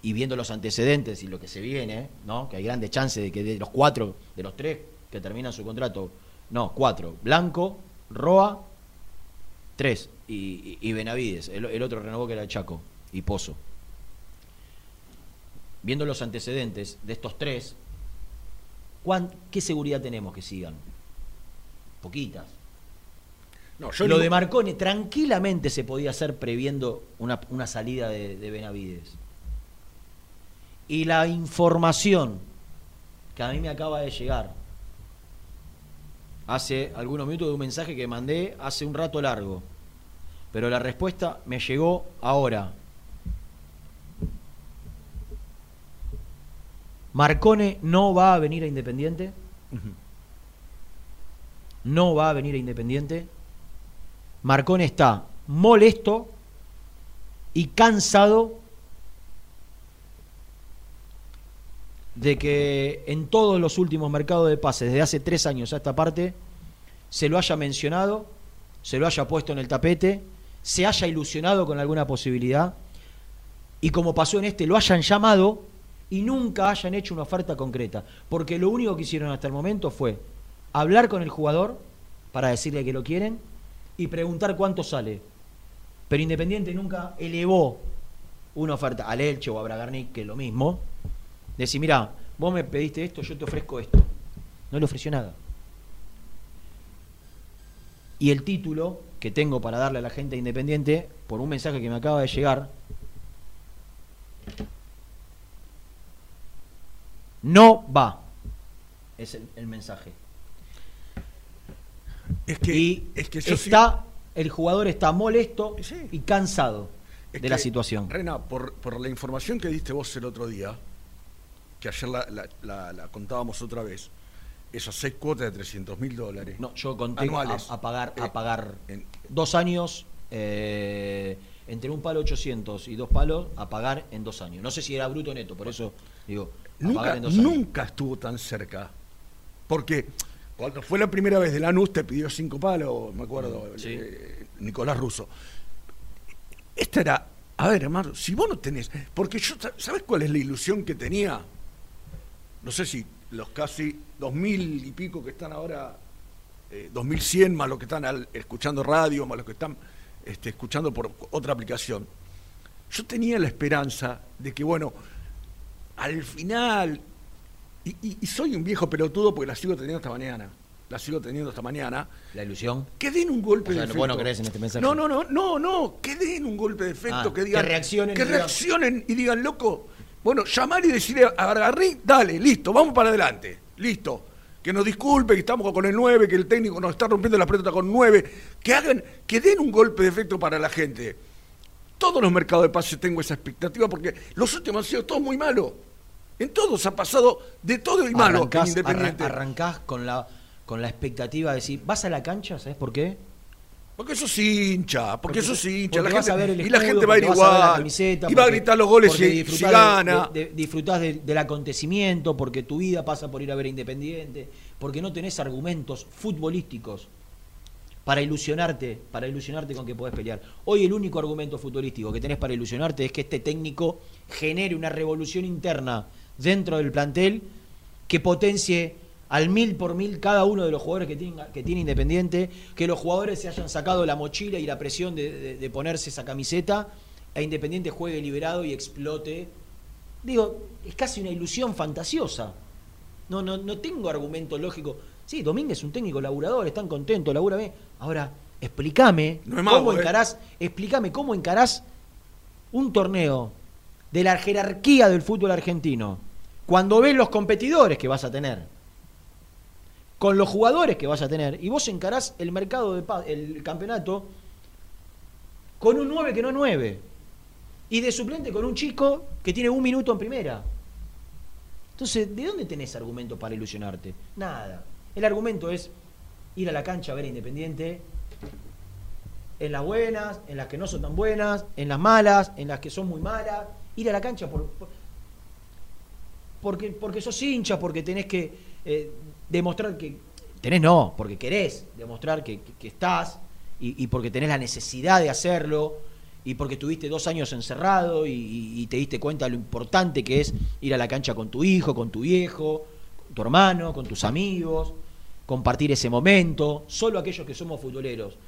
y viendo los antecedentes y lo que se viene, ¿no? Que hay grandes chances de que de los cuatro, de los tres que terminan su contrato, no, cuatro, Blanco, Roa, tres, y, y- y Benavides, el, el otro renovó que era Chaco, y Pozo. Viendo los antecedentes de estos tres, ¿cuán- ¿qué seguridad tenemos que sigan? Poquitas. No, yo Lo de Marconi tranquilamente se podía hacer previendo una, una salida de, de Benavides. Y la información que a mí me acaba de llegar hace algunos minutos de un mensaje que mandé hace un rato largo, pero la respuesta me llegó ahora. Marcone no va a venir a Independiente. No va a venir a Independiente. Marcone está molesto y cansado de que en todos los últimos mercados de pases, desde hace tres años a esta parte, se lo haya mencionado, se lo haya puesto en el tapete, se haya ilusionado con alguna posibilidad y como pasó en este, lo hayan llamado y nunca hayan hecho una oferta concreta. Porque lo único que hicieron hasta el momento fue hablar con el jugador para decirle que lo quieren y preguntar cuánto sale. Pero Independiente nunca elevó una oferta al Elche o a Bragarnik, que es lo mismo. Decir, mira, vos me pediste esto, yo te ofrezco esto. No le ofreció nada. Y el título que tengo para darle a la gente de Independiente, por un mensaje que me acaba de llegar, no va. Es el, el mensaje. Es que, y es que yo sí- está, el jugador está molesto Sí. y cansado Es de la situación. Rena, por, por la información que diste vos el otro día, que ayer la, la- la- la contábamos otra vez, esas seis cuotas de 300 mil dólares. No, yo conté anuales. a, a pagar, Eh, a pagar en- dos años, eh, entre un palo 800 y dos palos, a pagar en dos años. No sé si era bruto o neto, por eso digo, a pagar Nunca, en dos años. nunca estuvo tan cerca. Porque cuando fue la primera vez de Lanús te pidió cinco palos, me acuerdo, Mm, Sí. eh, Nicolás Russo. Esta era, a ver, hermano, si vos no tenés, porque yo, ¿sabes cuál es la ilusión que tenía? No sé si los casi dos mil y pico que están ahora, eh, 2100 más los que están al- escuchando radio, más los que están este, escuchando por otra aplicación. Yo tenía la esperanza de que, bueno, al final, y, y- y soy un viejo pelotudo porque la sigo teniendo esta mañana, la sigo teniendo esta mañana, La ilusión. que den un golpe O sea, de vos no efecto. crees en este mensaje. No, no, no, no, no, que den un golpe de efecto, Ah, que digan. que reaccionen Que reaccionen y digan, loco, bueno, llamar y decirle a Gargarrí, dale, listo, vamos para adelante, listo. Que nos disculpe, que estamos con el 9, que el técnico nos está rompiendo la pelota con 9, que hagan, que den un golpe de efecto para la gente. Todos los mercados de pases tengo esa expectativa porque los últimos han sido todos muy malos. En todos ha pasado de todo y malo Arrancás, Independiente. arran- arrancás con la con la expectativa de decir, vas a la cancha, ¿sabes por qué? Porque eso sí hincha, porque, eso sí hincha. porque La vas a ver el gente, y la gente va a ir a igual. camiseta, y va a gritar los goles si, si gana. de- de- disfrutás del- del acontecimiento, porque tu vida pasa por ir a ver a Independiente, porque no tenés argumentos futbolísticos para ilusionarte, para ilusionarte con que podés pelear. Hoy el único argumento futbolístico que tenés para ilusionarte es que este técnico genere una revolución interna dentro del plantel que potencie al mil por mil cada uno de los jugadores que tiene, que tiene Independiente, que los jugadores se hayan sacado la mochila y la presión de, de- de ponerse esa camiseta, e Independiente juegue liberado y explote. Digo, es casi una ilusión fantasiosa. No, no, no tengo argumento lógico. Sí, Domínguez es un técnico laburador, están contentos, labura bien. Ahora, explícame No mago, cómo ¿eh? encarás, explícame cómo encarás un torneo de la jerarquía del fútbol argentino cuando ves los competidores que vas a tener, con los jugadores que vas a tener, y vos encarás el mercado de el campeonato con un 9 que no es 9. Y de suplente con un chico que tiene un minuto en primera. Entonces, ¿de dónde tenés argumento para ilusionarte? Nada. El argumento es ir a la cancha a ver a Independiente en las buenas, en las que no son tan buenas, en las malas, en las que son muy malas. Ir a la cancha por- porque, porque sos hincha, porque tenés que eh, demostrar que. Tenés no, porque querés demostrar que, estás y, porque tenés la necesidad de hacerlo y porque tuviste dos años encerrado y, te diste cuenta de lo importante que es ir a la cancha con tu hijo, con tu viejo, con tu hermano, con tus amigos, compartir ese momento. Solo aquellos que somos futboleros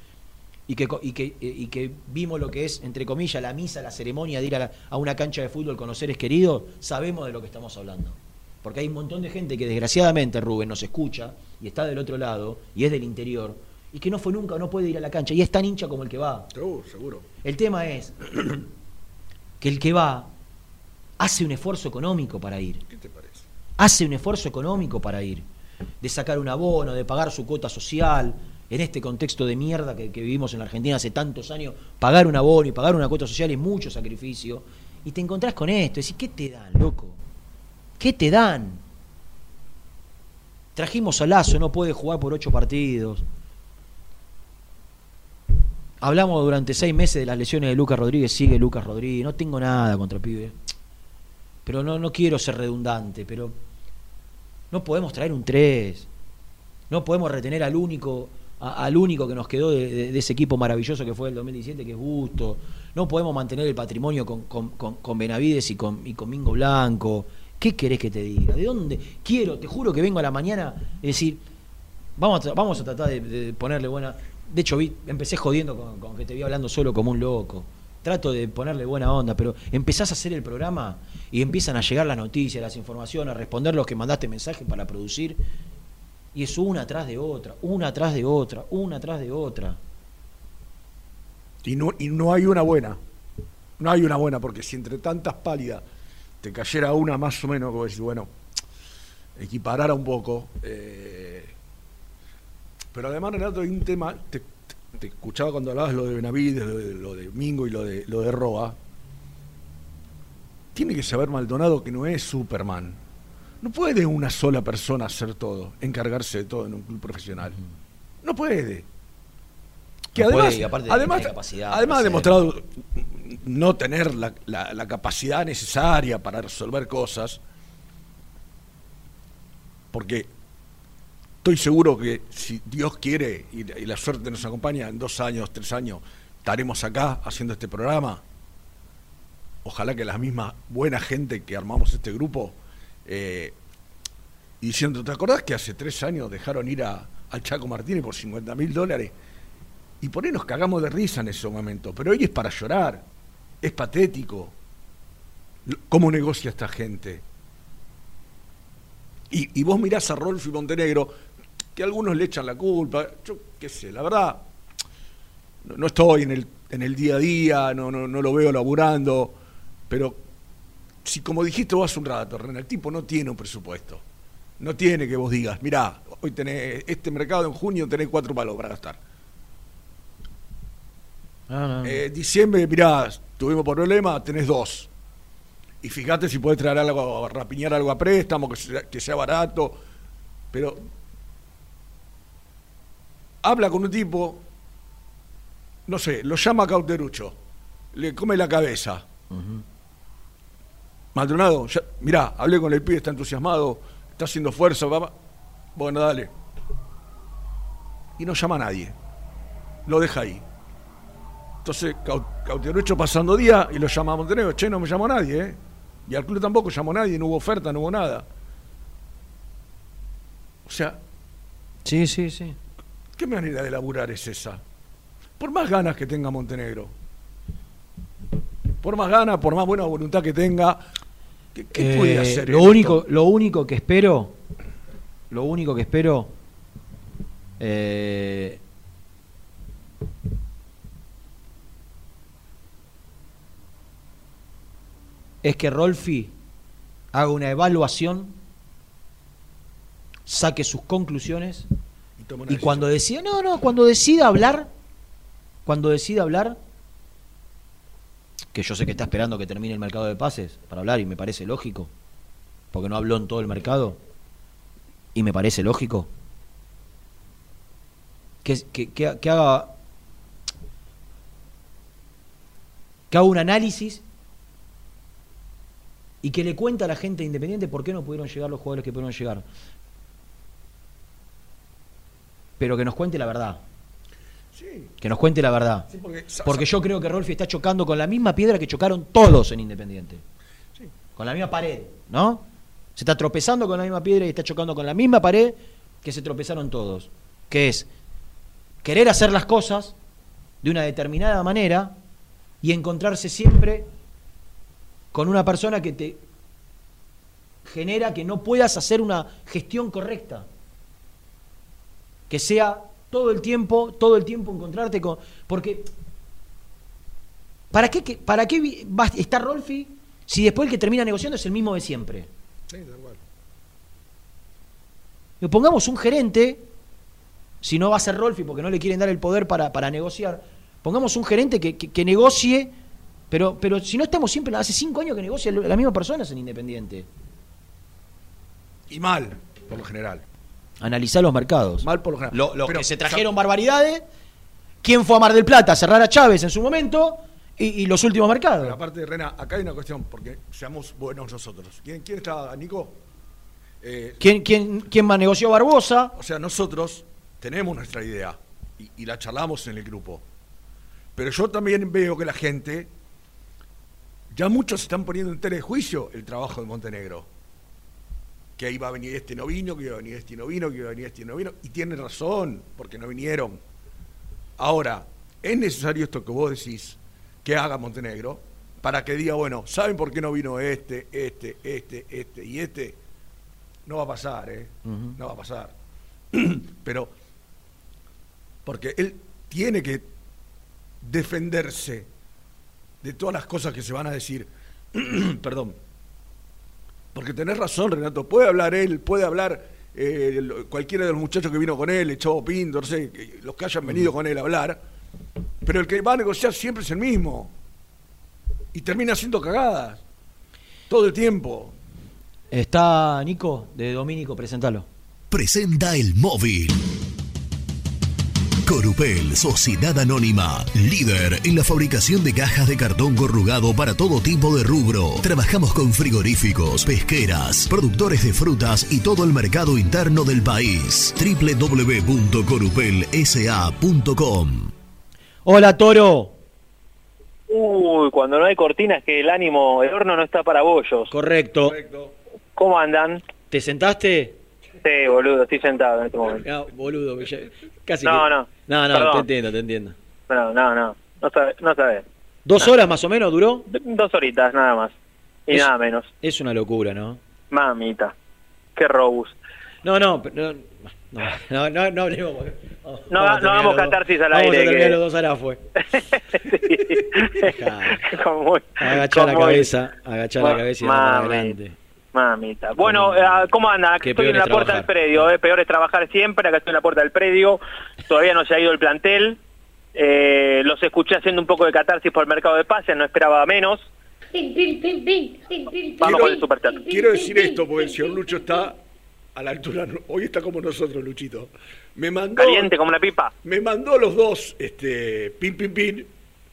y que, y, que, eh, y que vimos lo que es, entre comillas, la misa, la ceremonia de ir a, a una cancha de fútbol con los seres queridos, sabemos de lo que estamos hablando. Porque hay un montón de gente que desgraciadamente, Rubén, nos escucha y está del otro lado y es del interior y que no fue nunca, no puede ir a la cancha y es tan hincha como el que va. Seguro, seguro. El tema es que el que va hace un esfuerzo económico para ir. ¿Qué te parece? Hace un esfuerzo económico para ir. De sacar un abono, de pagar su cuota social. En este contexto de mierda que, que vivimos en la Argentina hace tantos años, pagar un abono y pagar una cuota social es mucho sacrificio. Y te encontrás con esto. Decís, ¿qué te dan, loco? ¿Qué te dan? Trajimos a Lazo, no puede jugar por ocho partidos. Hablamos durante seis meses de las lesiones de Lucas Rodríguez, sigue Lucas Rodríguez, no tengo nada contra pibe. Pero no, no quiero ser redundante, pero no podemos traer un 3. No podemos retener al único, al único que nos quedó de, ese equipo maravilloso que fue el 2017, que es Busto. No podemos mantener el patrimonio con, con- con- con Benavides y con, y con Mingo Blanco. ¿Qué querés que te diga? ¿De dónde? Quiero, te juro que vengo a la mañana y decir, vamos a, vamos a tratar de, ponerle buena. De hecho, empecé jodiendo con, que te vi hablando solo como un loco. Trato de ponerle buena onda, pero empezás a hacer el programa y empiezan a llegar las noticias, las informaciones, a responder los que mandaste mensaje para producir. Y es una atrás de otra, una atrás de otra, una atrás de otra. Y no, y no hay una buena. No hay una buena, porque si entre tantas pálidas te cayera una más o menos, como decir, bueno, equiparara un poco. eh, pero además, Renato, hay un tema. Te, te escuchaba cuando hablabas lo de Benavides, lo de, lo de Mingo y lo de, lo de Roa. Tiene que saber Maldonado que no es Superman. No puede una sola persona hacer todo, encargarse de todo en un club profesional. No puede. Que No además, puede, además, además ha demostrado no tener la, la- la capacidad necesaria para resolver cosas, porque estoy seguro que si Dios quiere y, la suerte nos acompaña, en dos años, tres años, estaremos acá haciendo este programa. Ojalá que la misma buena gente que armamos este grupo, eh, y diciendo, ¿te acordás que hace tres años dejaron ir a, al Chaco Martínez por 50 mil dólares? Y por ahí nos cagamos de risa en ese momento, pero hoy es para llorar, es patético. ¿Cómo negocia esta gente? Y, y vos mirás a Rolfi Montenegro, que algunos le echan la culpa, yo qué sé, la verdad, no, no estoy en el, en el día a día, no, no, no lo veo laburando, pero si como dijiste vos hace un rato, René, el tipo no tiene un presupuesto. No tiene que vos digas, mirá, hoy tenés este mercado en junio tenés cuatro palos para gastar. Diciembre, mirá, tuvimos problemas, tenés dos. Y fíjate si podés traer algo,,,, 'Rapiñar algo a préstamo, que sea, que sea barato. Pero, si como dijiste vos hace un rato, René, el tipo no tiene un presupuesto. No tiene que vos digas, mirá, hoy tenés mercado en junio tenés cuatro palos para gastar. Eh, diciembre, mirá, tuvimos problemas, tenés dos. Y fíjate si podés traer algo, rapiñar algo a préstamo, que sea, que sea barato. Pero habla con un tipo, no sé, lo llama Cauterucho, le come la cabeza. Maldonado, ya- mirá, hablé con el pibe, está entusiasmado, está haciendo fuerza, va- bueno, dale. Y no llama a nadie, lo deja ahí. Entonces, Cau- Cauterucho pasando día y lo llama a Montenegro, che, no me llamó nadie, ¿eh? Y al club tampoco llamó nadie, no hubo oferta, no hubo nada. O sea, Sí, sí, sí. ¿qué manera de laburar es esa? Por más ganas que tenga Montenegro, por más ganas, por más buena voluntad que tenga, ¿qué, qué puede Eh, hacer? Lo único, lo único que espero, lo único que espero, eh, es que Rolfi haga una evaluación, saque sus conclusiones Y cuando decida, no, no, cuando decida hablar, cuando decida hablar, que yo sé que está esperando que termine el mercado de pases para hablar y me parece lógico, porque no habló en todo el mercado y me parece lógico, que, que, que- que haga que haga un análisis y que le cuente a la gente independiente por qué no pudieron llegar los jugadores que pudieron llegar. Pero que nos cuente la verdad. Sí. Que nos cuente la verdad. Sí, porque yo creo que Rolfi está chocando con la misma piedra que chocaron todos en Independiente. Sí. Con la misma pared, ¿no? Se está tropezando con la misma piedra y está chocando con la misma pared que se tropezaron todos. Que es querer hacer las cosas de una determinada manera y encontrarse siempre con una persona que te genera que no puedas hacer una gestión correcta. Que sea todo el tiempo, todo el tiempo encontrarte con. Porque. ¿Para qué, para qué va a estar Rolfi si después el que termina negociando es el mismo de siempre? Sí, da igual. Le pongamos un gerente, si no va a ser Rolfi porque no le quieren dar el poder para, para negociar, pongamos un gerente que, que- que negocie, pero, pero si no estamos siempre, hace cinco años que negocia la misma persona en Independiente. Y mal, por lo general. Analizar los mercados. Mal por lo general. Lo- los Pero, que se o trajeron sea, barbaridades, quién fue a Mar del Plata a cerrar a Chávez en su momento y, y los últimos mercados. Pero aparte, Rena, acá hay una cuestión, porque seamos buenos nosotros. ¿Quién, quién está, Nico? Eh, ¿Quién, quién, quién más negoció Barbosa? O sea, nosotros tenemos nuestra idea y, y la charlamos en el grupo. Pero yo también veo que la gente, ya muchos están poniendo en tela de juicio el trabajo de Montenegro. Que ahí va a venir este y no vino, que iba a venir este y no vino, que iba a venir este y no vino. Y tienen razón, porque no vinieron. Ahora, es necesario esto que vos decís, que haga Montenegro, para que diga, bueno, ¿saben por qué no vino este, este, este, este y este? No va a pasar, ¿eh? No va a pasar. Pero, porque él tiene que defenderse de todas las cosas que se van a decir. Perdón. Porque tenés razón, Renato. Puede hablar él, puede hablar eh, cualquiera de los muchachos que vino con él, el Chavo Pinto, no sé, los que hayan venido con él a hablar. Pero el que va a negociar siempre es el mismo. Y termina haciendo cagadas. Todo el tiempo. Está Nico de Domínico, presentalo. Presenta el móvil. Corupel, Sociedad Anónima, líder en la fabricación de cajas de cartón corrugado para todo tipo de rubro. Trabajamos con frigoríficos, pesqueras, productores de frutas y todo el mercado interno del país. www.corupelsa.com Hola, Toro. Uy, cuando no hay cortinas que el ánimo, el horno no está para bollos. Correcto. ¿Cómo andan? ¿Te sentaste? Sí, boludo, estoy sentado en este momento. No, boludo, ya- casi No, que- no. No, no, Perdón. te entiendo, te entiendo. No, no, no, no sabes. No sabes. ¿Dos horas más o menos duró? Dos horitas, nada más. Y Es- nada menos. Es una locura, ¿no? Mamita. Qué robust. No, no, no, no, no, no hablemos. Vamos, No, vamos a no dos- catarsis al Vamos aire, a terminar que- los dos ahora fue. Con muy- Agachá con la cabeza, agachá la cabeza y vamos para mami. adelante. Mamita. Bueno, eh, ¿cómo anda? Qué Estoy en la puerta trabajar. del predio. Eh. Peor es trabajar siempre. Acá estoy en la puerta del predio. Todavía no se ha ido el plantel. Eh, los escuché haciendo un poco de catarsis por el mercado de pases. No esperaba menos. Vamos con el superchat. Quiero decir esto, porque el señor Lucho está a la altura, hoy está como nosotros, Luchito. Me mandó, Caliente como una pipa. Me mandó los dos, este, pin, pin, pin,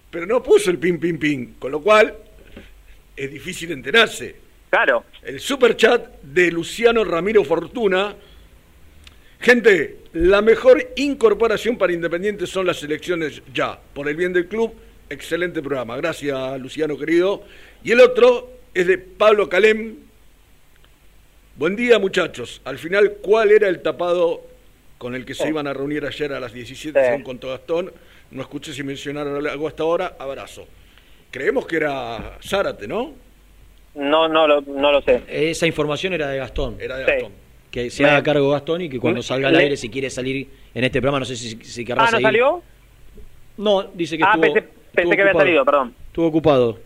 pero no puso el pin, pin, pin, con lo cual es difícil enterarse. Claro. El super chat de Luciano Ramiro Fortuna. Gente, la mejor incorporación para Independiente son las elecciones ya. Por el bien del club, excelente programa. Gracias, Luciano querido. Y el otro es de Pablo Calem. Buen día, muchachos. Al final, ¿cuál era el tapado con el que se Oh. iban a reunir ayer a las 17 según contó Gastón? No escuché si mencionaron algo hasta ahora. Abrazo. Creemos que era Zárate, ¿no? No, no, lo, no lo sé. Esa información era de Gastón. Era de Sí. Gastón. Que se haga cargo Gastón y que cuando Me- salga al aire, si quiere salir en este programa, no sé si, si querrá Ah, ¿no seguir. salió? No, dice que Ah, estuvo, pensé, estuvo pensé que había salido, perdón. Estuvo ocupado.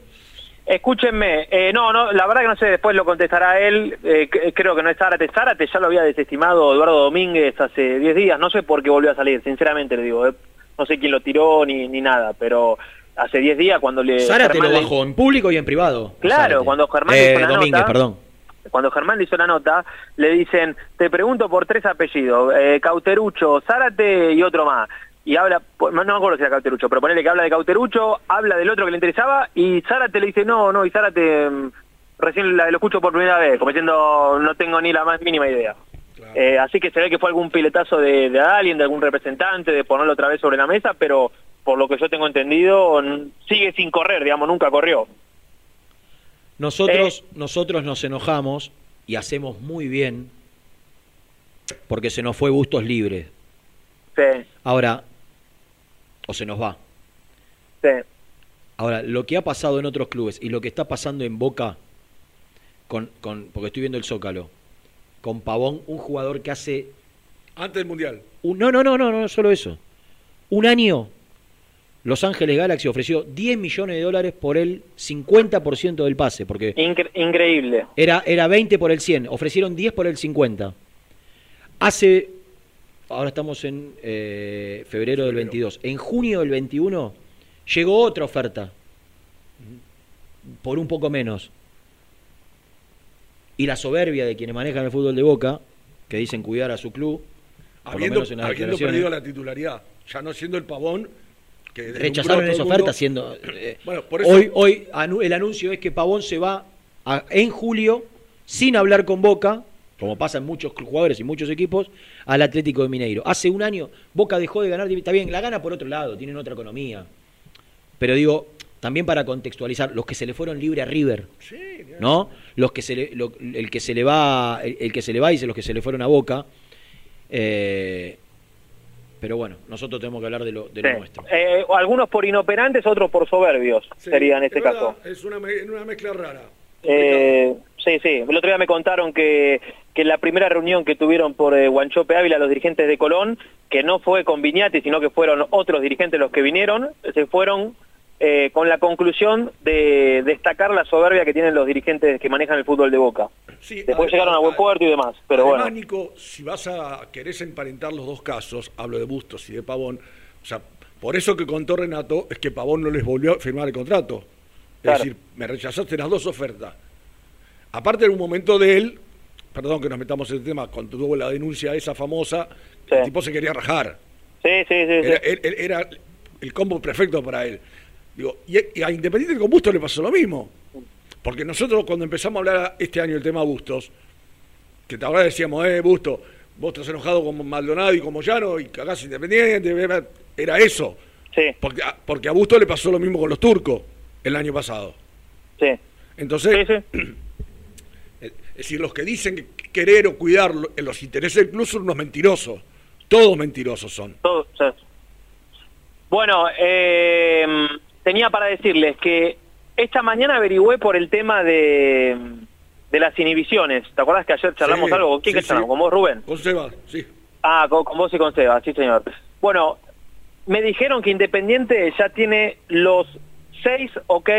Escúchenme, eh, no, no, la verdad que no sé, después lo contestará él, eh, c- creo que no es Zárate, Zárate ya lo había desestimado Eduardo Domínguez hace 10 días, no sé por qué volvió a salir, sinceramente le digo, eh, no sé quién lo tiró ni, ni nada, pero hace 10 días cuando le... Zárate Germán lo le- bajó en público y en privado. Claro, Zárate. cuando Germán Eh, hizo la Domínguez, nota, perdón. cuando Germán le hizo la nota, le dicen, te pregunto por tres apellidos, eh, Cauterucho, Zárate y otro más. Y habla, no no me acuerdo si era Cauterucho, pero ponele que habla de Cauterucho, habla del otro que le interesaba, y Zárate le dice, no, no, y Zárate mm, recién la- lo escucho por primera vez, como diciendo, no tengo ni la más mínima idea. Eh, así que se ve que fue algún piletazo de, de alguien, de algún representante, de ponerlo otra vez sobre la mesa, pero por lo que yo tengo entendido, sigue sin correr, digamos, nunca corrió. Nosotros, Eh. nosotros nos enojamos y hacemos muy bien porque se nos fue Bustos libres. Sí, Ahora, o se nos va. sí. Ahora, lo que ha pasado en otros clubes y lo que está pasando en Boca, con, con, porque estoy viendo el Zócalo, con Pavón, un jugador que hace... Antes del Mundial. un- no, no, no, no, no, solo eso. Un año, Los Ángeles Galaxy ofreció 10 millones de dólares por el 50% del pase, porque Incre- increíble. era, era 20 por el 100, ofrecieron 10 por el 50. Hace, ahora estamos en eh, febrero del 22, en junio del 21 llegó otra oferta, por un poco menos. Y la soberbia de quienes manejan el fútbol de Boca, que dicen cuidar a su club, por lo Habiendo, menos en las habiendo perdido la titularidad, ya no siendo el pavón que rechazaron esa oferta siendo... eh, Bueno, por eso- Hoy, hoy anu- el anuncio es que Pavón se va a- en julio, sin hablar con Boca, como pasa en muchos jugadores y muchos equipos, al Atlético de Mineiro. Hace un año Boca dejó de ganar, está bien, la gana por otro lado, tienen otra economía. Pero digo, también para contextualizar, los que se le fueron libre a River, ¿no? Los que se le, lo- el que se le va, el, el que se le va dice los que se le fueron a Boca. Eh, pero bueno, nosotros tenemos que hablar de lo, de lo nuestro. Eh, algunos por inoperantes, otros por soberbios, Sí, sería en este es verdad, caso. Es una, me- una mezcla rara. Eh, sí, sí. El otro día me contaron que, que en la primera reunión que tuvieron por eh, Guanchope Ávila los dirigentes de Colón, que no fue con Viñati, sino que fueron otros dirigentes los que vinieron, se fueron eh, con la conclusión de destacar la soberbia que tienen los dirigentes que manejan el fútbol de Boca. Sí, Después llegaron a buen puerto y demás, pero Además, bueno. Nico, si vas a querés emparentar los dos casos, hablo de Bustos y de Pavón, o sea, por eso que contó Renato es que Pavón no les volvió a firmar el contrato. Es Claro. decir, me rechazaste las dos ofertas. Aparte, en un momento de él, perdón que nos metamos en el tema, cuando tuvo la denuncia esa famosa, el tipo se quería rajar. Sí, sí, sí. era el combo perfecto para él. Digo, y, y a Independiente con Bustos le pasó lo mismo. Porque nosotros cuando empezamos a hablar este año del tema Bustos, que ahora decíamos, eh, Busto, vos estás enojado con Maldonado y con Moyano y cagás Independiente, era- eso. Porque, a- porque a Bustos le pasó lo mismo con los turcos el año pasado. Sí. Entonces, es decir, los que dicen que querer o cuidar lo- los intereses del club son unos mentirosos. Todos mentirosos son. Todos, sí. Bueno, eh, tenía para decirles que esta mañana averigüé por el tema de, de las inhibiciones. ¿Te acuerdas que ayer charlamos Sí, algo? ¿Con quién sí, que charlamos? sí. ¿Con vos, Rubén? Con Seba, sí. Ah, con, con vos y con Seba, sí, señor. Bueno, me dijeron que Independiente ya tiene los seis ok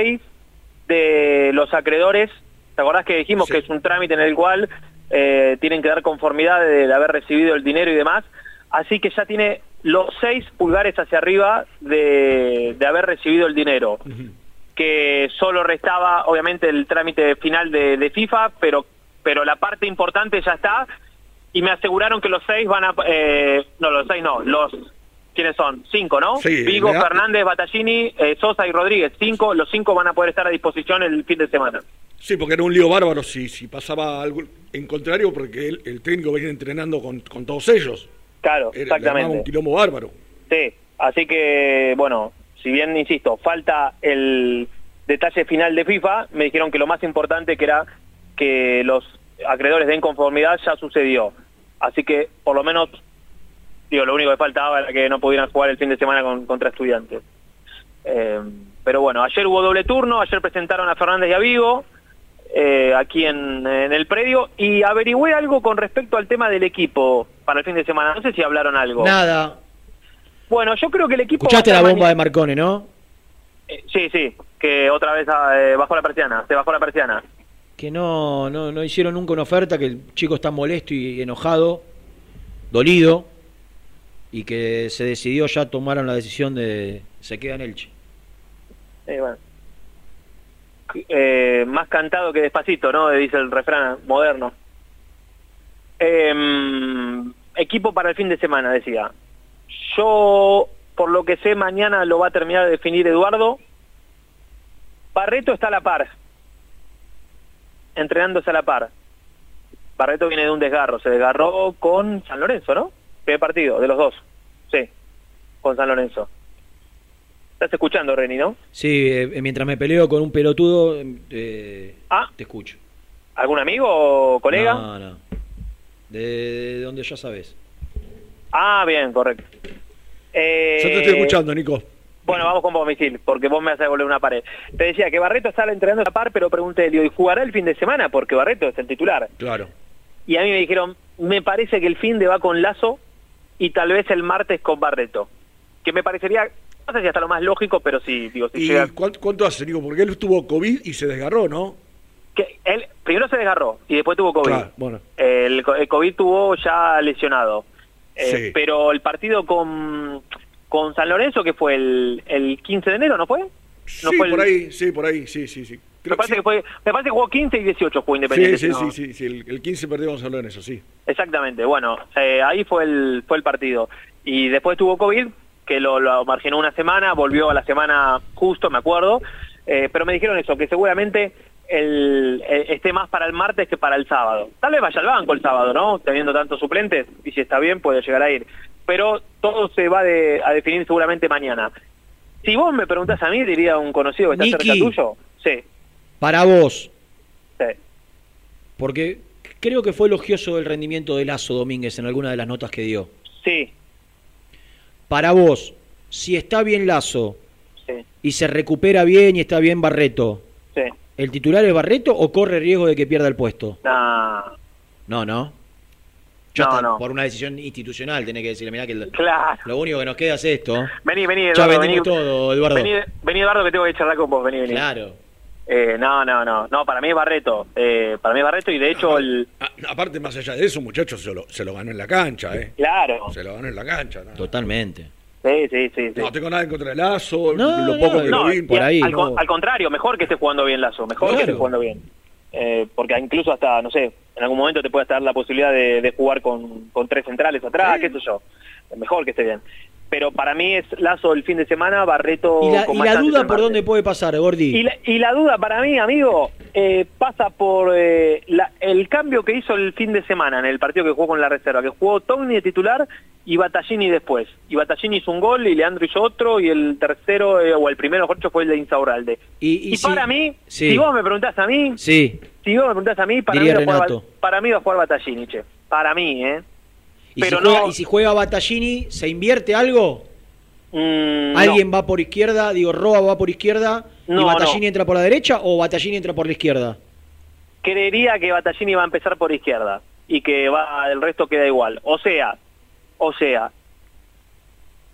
de los acreedores. ¿Te acordás que dijimos que es un trámite en el cual eh, tienen que dar conformidad de, de haber recibido el dinero y demás? Así que ya tiene los seis pulgares hacia arriba de, de haber recibido el dinero. Que solo restaba, obviamente, el trámite final de, de FIFA, pero, pero la parte importante ya está y me aseguraron que los seis van a... eh, no, los seis no, los... ¿Quiénes son? Cinco, ¿no? Sí, Vigo, da- Fernández, Battaglini, eh, Sosa y Rodríguez. Cinco, los cinco van a poder estar a disposición el fin de semana. Sí, porque era un lío bárbaro si, si pasaba algo en contrario, porque el, el técnico venía entrenando con, con todos ellos. Claro, Era, exactamente. un quilombo bárbaro. Sí, así que, bueno, si bien, insisto, falta el detalle final de FIFA, me dijeron que lo más importante que era que los acreedores den conformidad ya sucedió. Así que, por lo menos, digo, lo único que faltaba era que no pudieran jugar el fin de semana con- contra estudiantes. Eh, pero bueno, ayer hubo doble turno, ayer presentaron a Fernández y a Vigo, eh, aquí en, en el predio, y averigüé algo con respecto al tema del equipo para el fin de semana. No sé si hablaron algo. Nada. Bueno, yo creo que el equipo... Escuchaste la bomba de Marcone, ¿no? Eh, Sí, sí, que otra vez eh, bajó la persiana, se bajó la persiana. Que no, no, no hicieron nunca una oferta, que el chico está molesto y enojado, dolido, y que se decidió, ya tomaron la decisión de se queda en Elche. Eh, bueno. Eh, más cantado que despacito, ¿no? Dice el refrán moderno. Em, equipo para el fin de semana, decía. Yo, por lo que sé, mañana lo va a terminar de definir Eduardo. Barreto está a la par. Entrenándose a la par. Barreto viene de un desgarro. Se desgarró con San Lorenzo, ¿no? Primer partido, de los dos. Sí, con San Lorenzo. Estás escuchando, Reni, ¿no? Sí, eh, mientras me peleo con un pelotudo, eh, Ah. te escucho. ¿Algún amigo o colega? No, no. De, de donde ya sabes. Ah, bien, correcto. Eh, Yo te estoy escuchando, Nico. Bueno, vamos con vos, Misil, porque vos me haces volver una pared. Te decía que Barreto está entrenando a la par, pero pregunté, digo, ¿y jugará el fin de semana? Porque Barreto es el titular. Claro. Y a mí me dijeron, me parece que el fin de va con Lazo y tal vez el martes con Barreto. Que me parecería, no sé si hasta lo más lógico, pero sí, digo, si ¿Y llega... cuánto, cuánto hace, Nico? Porque él tuvo COVID y se desgarró, ¿no? Que él primero se desgarró y después tuvo COVID. Claro, bueno. El, co- el COVID tuvo ya lesionado. Eh, Sí. Pero el partido con, con San Lorenzo, que fue el, el 15 de enero, ¿no fue? ¿No sí, fue el- por ahí, sí, por ahí, sí, sí, sí. me, parece que fue, me parece que jugó 15 y 18 jugó Independiente. Sí, sí, no- sí, sí, sí, el, el 15 perdió Gonzalo en eso, sí. Exactamente, bueno, eh, ahí fue el, fue el partido. Y después tuvo COVID, que lo, lo marginó una semana, volvió a la semana justo, me acuerdo. Eh, pero me dijeron eso, que seguramente el, esté más para el martes que para el sábado. Tal vez vaya al banco el sábado, ¿no? Teniendo tantos suplentes, y si está bien puede llegar a ir. Pero todo se va de- a definir seguramente mañana. Si vos me preguntás a mí, diría un conocido que está cerca tuyo. Sí, Para vos, sí. porque creo que fue elogioso el rendimiento de Lazo Domínguez en alguna de las notas que dio. Sí, Para vos, si está bien Lazo sí, y se recupera bien y está bien Barreto, sí. ¿el titular es Barreto o corre riesgo de que pierda el puesto? Nah, No, no. Ya No, por una decisión institucional tenés que decirle, mirá que el- claro. lo único que nos queda es esto. Vení, vení, Ya Eduardo, vendimos vení. todo, Eduardo. Vení, vení, Eduardo, que tengo que charlar con vos. Vení, vení. Claro. Eh, no, no, no. No, para mí es Barreto. Eh, para mí es Barreto y de hecho el... Aparte, más allá de eso, muchachos, se lo, se lo ganó en la cancha, ¿eh? Claro. Se lo ganó en la cancha. ¿no? Totalmente. Sí, sí, sí. sí. No tengo nada en contra de Lazo, No, lo poco no, que No, lo vi. y al, al al contrario, mejor que esté jugando bien Lazo. Mejor que esté jugando bien. Eh, porque incluso hasta, no sé, en algún momento te puede estar la posibilidad de, de jugar con, con tres centrales atrás, qué sé yo. Mejor que esté bien. Pero para mí es Lazo el fin de semana, Barreto ¿Y la, con y más la chances duda por dónde puede pasar, Gordi? Y la, y la duda para mí, amigo, eh, pasa por eh, la- el cambio que hizo el fin de semana en el partido que jugó con la reserva, que jugó Togni de titular y Battaglini después. Y Battaglini hizo un gol y Leandro hizo otro y el tercero, eh, o el primero, dicho, fue el de Insaurralde. Y, Y, si- para mí, sí. si vos me preguntás a mí, Sí. si vos me preguntás a mí, para mí, va a jugar, para mí va a jugar Battaglini, che. Para mí, ¿eh? ¿Y, Pero si juega, no- y si juega Battaglini, ¿se invierte algo? Mm, ¿Alguien va por izquierda? Digo, Roa va por izquierda y Battaglini entra por la derecha o Battaglini entra por la izquierda? creería que Battaglini va a empezar por izquierda y que va el resto queda igual. O sea, o sea,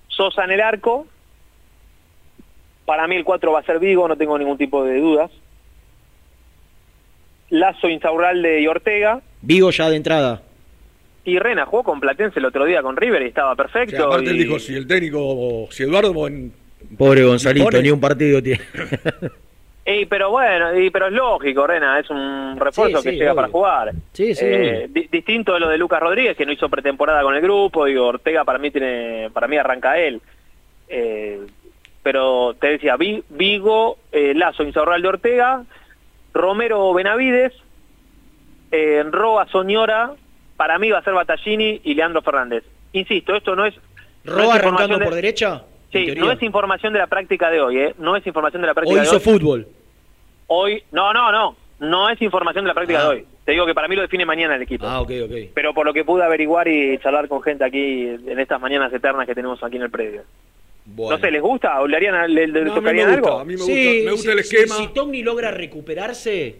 Sosa en el arco. Para mí el 4 va a ser Vigo, no tengo ningún tipo de dudas. Lazo, Insaurralde y Ortega. Vigo ya de entrada. Y Rena jugó con Platense el otro día con River y estaba O perfecto. sea, aparte y- él dijo, si el técnico, si Eduardo, Pobre Gonzalito, Pone- ni un partido tiene. Y pero bueno, y, pero es lógico, Rena, es un refuerzo Sí, que llega obvio. para jugar. Sí, sí, Eh, di- distinto de lo de Lucas Rodríguez, que no hizo pretemporada con el grupo, y Ortega para mí tiene, para mí arranca él. Eh, pero te decía, Vi- Vigo, eh, Lazo, Insaurral de Ortega, Romero Benavides, eh, Roa Soñora, para mí va a ser Battaglini y Leandro Fernández. Insisto, esto no es... no ¿Roa es arrancando información de- por derecha? Sí, no es información de la práctica de hoy, ¿eh? No es información de la práctica Hoy de hizo hoy. fútbol. Hoy, no, no, no, no es información de la práctica Ah. de hoy. Te digo que para mí lo define mañana el equipo. Ah, ok, ok. Pero por lo que pude averiguar y charlar con gente aquí en estas mañanas eternas que tenemos aquí en el predio. Bueno. No sé, ¿les gusta? ¿O le, harían, le, le No, a mí me gusta, algo? a mí me Sí, me gusta si, el si- esquema. Si, Togni logra recuperarse,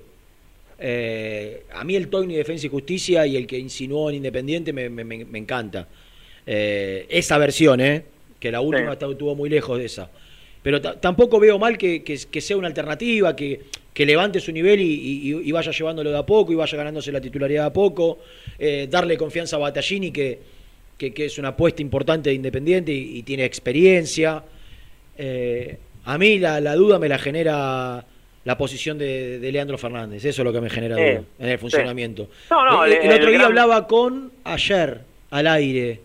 eh, a mí el Togni Defensa y Justicia y el que insinuó en Independiente me, me- me- me encanta. Eh, esa versión, ¿eh? Que la última Sí. estuvo muy lejos de esa. Pero ta- tampoco veo mal que, que- que sea una alternativa, que, que levante su nivel y, y- y vaya llevándolo de a poco y vaya ganándose la titularidad de a poco. Eh, darle confianza a Battaglini, que, es una apuesta importante de Independiente y, y tiene experiencia. A mí la, la duda me la genera la posición de, de Leandro Fernández, eso es lo que me genera Sí, duda en el sí. funcionamiento. No, no, el, el- el otro el día gran- hablaba con, ayer, al aire,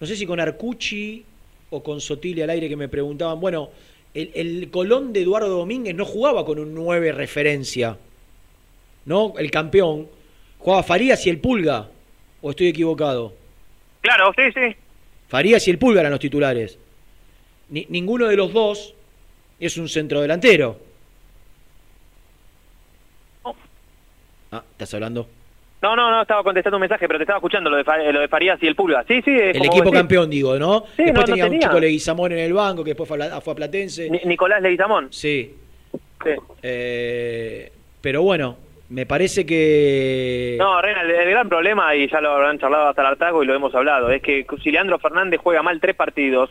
no sé si con Arcucci o con Sotile al aire que me preguntaban, bueno, el, el Colón de Eduardo Domínguez no jugaba con un 9 referencia, ¿no? El campeón, jugaba Farías y el Pulga, o estoy equivocado. Claro, sí, sí. Farías y el Pulga eran los titulares. Ni- ninguno de los dos es un centrodelantero. Ah, ¿estás hablando? No, no, no, estaba contestando un mensaje, pero te estaba escuchando lo de, Fa- lo de Farías y el Pulga. Sí, sí, El equipo decís. campeón, digo, ¿no? Sí, después no, no tenía un tenía. chico Leguizamón en el banco, que después fue a, fue a Platense. Ni- Nicolás Leguizamón. Sí. Sí. Eh, pero bueno, me parece que... No, Rena, el, el gran problema, y ya lo habrán charlado hasta el hartazgo y lo hemos hablado, es que si Leandro Fernández juega mal tres partidos,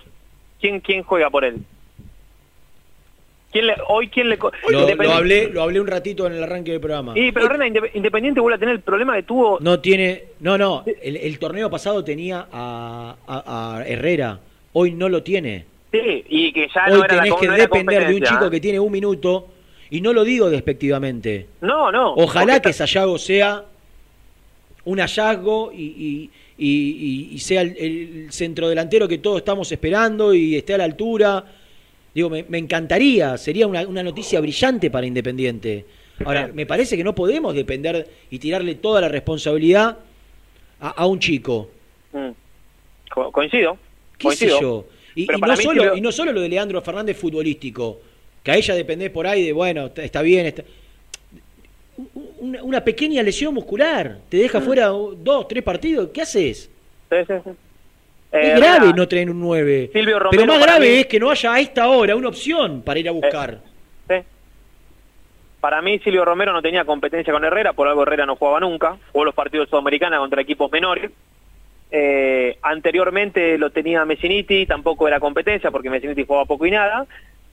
¿quién, quién juega por él? ¿Quién le- hoy quién le... Lo, hablé, lo hablé un ratito en el arranque del programa. Y, pero Rena, Inde- Independiente vuelve a tener el problema que tuvo... No tiene... No, no, el, el torneo pasado tenía a, a- a Herrera, hoy no lo tiene. Sí, y que ya Hoy no era la tenés que no era depender de un chico que tiene un minuto, y no lo digo despectivamente. No, no. Ojalá que Sayago sea un hallazgo y, y- y- y- y sea el, el centrodelantero que todos estamos esperando y esté a la altura. Digo, me, me encantaría, sería una, una noticia brillante para Independiente. Ahora, me parece que no podemos depender y tirarle toda la responsabilidad a, a un chico. Mm. Co- coincido. ¿Qué sé coincido. yo? Y, no solo, y no solo lo de Leandro Fernández futbolístico, que a ella dependés por ahí de, bueno, está, está bien. está- Una, una pequeña lesión muscular, te deja Mm. fuera dos, tres partidos, ¿qué haces? Sí, sí, sí. Es Eh, grave Rena, no tener un 9. Silvio Pero Romero más para grave mí- es que no haya a esta hora una opción para ir a buscar. Sí. Para mí Silvio Romero no tenía competencia con Herrera, por algo Herrera no jugaba nunca, jugó los partidos sudamericanos contra equipos menores. Eh, anteriormente lo tenía Messiniti, tampoco era competencia porque Messiniti jugaba poco y nada.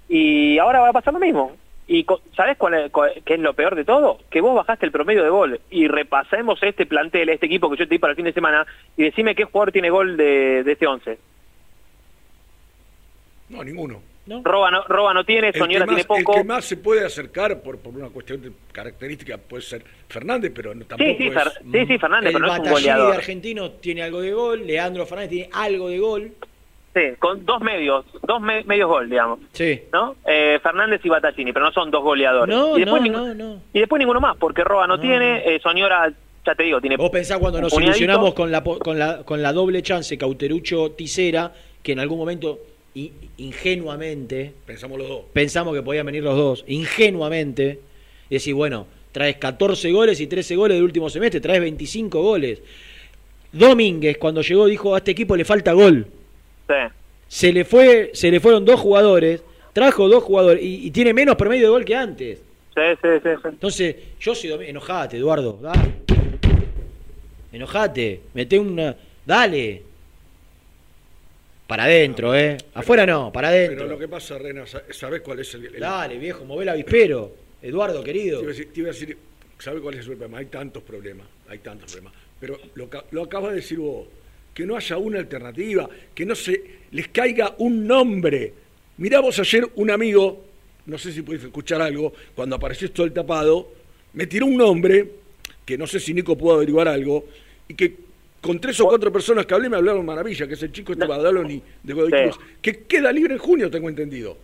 Y ahora va a pasar lo mismo. Y co- ¿sabes cuál es, cuál- qué es lo peor de todo? Que vos bajaste el promedio de gol. Y repasemos este plantel, este equipo que yo te di para el fin de semana, y decime qué jugador tiene gol de, de este 11. No, ninguno. Roba no, Roba no tiene, Soñora tiene poco. el que más se puede acercar por, por una cuestión de característica puede ser Fernández, pero no, tampoco sí, es... Fer- sí, sí, Fernández, El pero no es un Batallini goleador. de argentino tiene algo de gol, Leandro Fernández tiene algo de gol. Sí, con dos medios, dos me- medios gol, digamos. Sí. ¿No? Eh, Fernández y Battaglini, pero no son dos goleadores. No, y después no, no, no. Y después ninguno más, porque Roba no, tiene, eh, Soñora, ya te digo, tiene. Vos pensás cuando nos puñadito. ilusionamos con la, po- con la, con la doble chance Cauterucho-Tisera, que en algún momento ingenuamente Pensamos los dos. pensamos que podían venir los dos, ingenuamente, y decir, bueno, traes 14 goles y 13 goles del último semestre, traes 25 goles. Domínguez, cuando llegó, dijo, a este equipo le falta gol. Sí. Se le, fue, se le fueron dos jugadores, trajo dos jugadores y, y tiene menos promedio de gol que antes. Sí, sí, sí, sí. Entonces, yo soy enojate, Eduardo, dale. Enojate, mete una. Dale. Para adentro, ¿eh? Afuera no, para Pero adentro. lo que pasa, Rena, sa- ¿sabes cuál es el...? el- Dale, viejo, move el avispero. Eduardo, querido. Te iba a decir, te iba a decir, ¿sabe cuál es el problema? Hay tantos problemas, hay tantos problemas. Pero lo, lo acabas de decir vos, que no haya una alternativa, que no se les caiga un nombre. Mirá vos ayer un amigo no sé si pudiste escuchar algo, cuando apareció esto del tapado, me tiró un nombre, que no sé si Nico pudo averiguar algo, y que con tres o cuatro personas que hablé me hablaron maravilla, que es el chico este Badaloni de Godoy Sí. Cruz, que queda libre en junio, tengo entendido.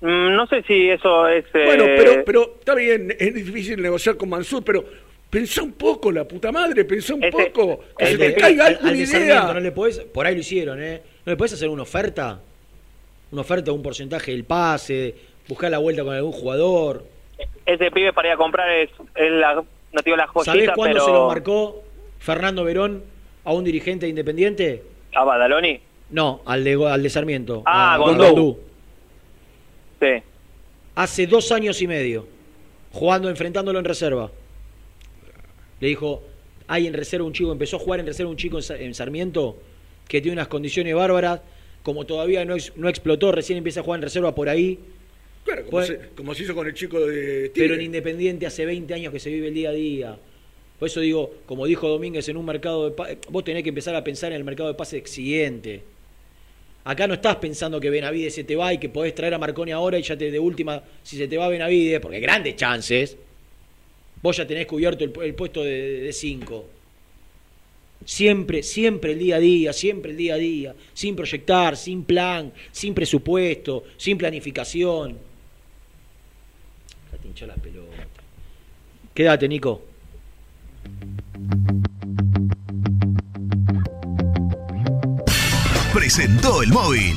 Mm, no sé si eso es... eh, Bueno, pero, pero está bien, es difícil negociar con Mansur, pero pensá un poco, la puta madre, pensá un poco, que se Al te de- caiga al- alguna al idea. no le podés, por ahí lo hicieron, ¿eh? ¿No le podés hacer una oferta? Una oferta, un porcentaje del pase, buscar la vuelta con algún jugador. ese pibe para ir a comprar es, es la, no digo la ¿Sabés joyita, cuándo pero... se lo marcó Fernando Verón a un dirigente independiente? ¿A Badaloni? No, al de, al de Sarmiento. Ah, a Gondú. Sí. Hace dos años y medio, jugando, enfrentándolo en reserva. Le dijo, hay en reserva un chico, empezó a jugar en reserva un chico en Sa- en Sarmiento que tiene unas condiciones bárbaras, como todavía no, no explotó, recién empieza a jugar en reserva por ahí. Claro, como, Pues- se, como se hizo con el chico de Tigre. Pero en Independiente hace 20 años que se vive el día a día. Por eso digo, como dijo Domínguez en un mercado de vos tenés que empezar a pensar en el mercado de pase siguiente. Acá no estás pensando que Benavides se te va y que podés traer a Marconi ahora y ya te de última, si se te va Benavides, porque hay grandes chances, vos ya tenés cubierto el, pu- el puesto de 5. Siempre, siempre el día a día, siempre el día a día, sin proyectar, sin plan, sin presupuesto, sin planificación. Ya la pelota. Quédate, Nico. presentó el móvil.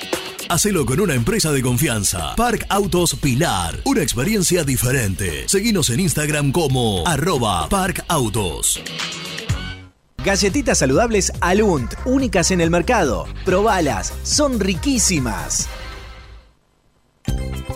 Hacelo con una empresa de confianza. Park Autos Pilar. Una experiencia diferente. Seguinos en Instagram como arroba Park Autos. Galletitas saludables Alunt, únicas en el mercado. Probalas, son riquísimas.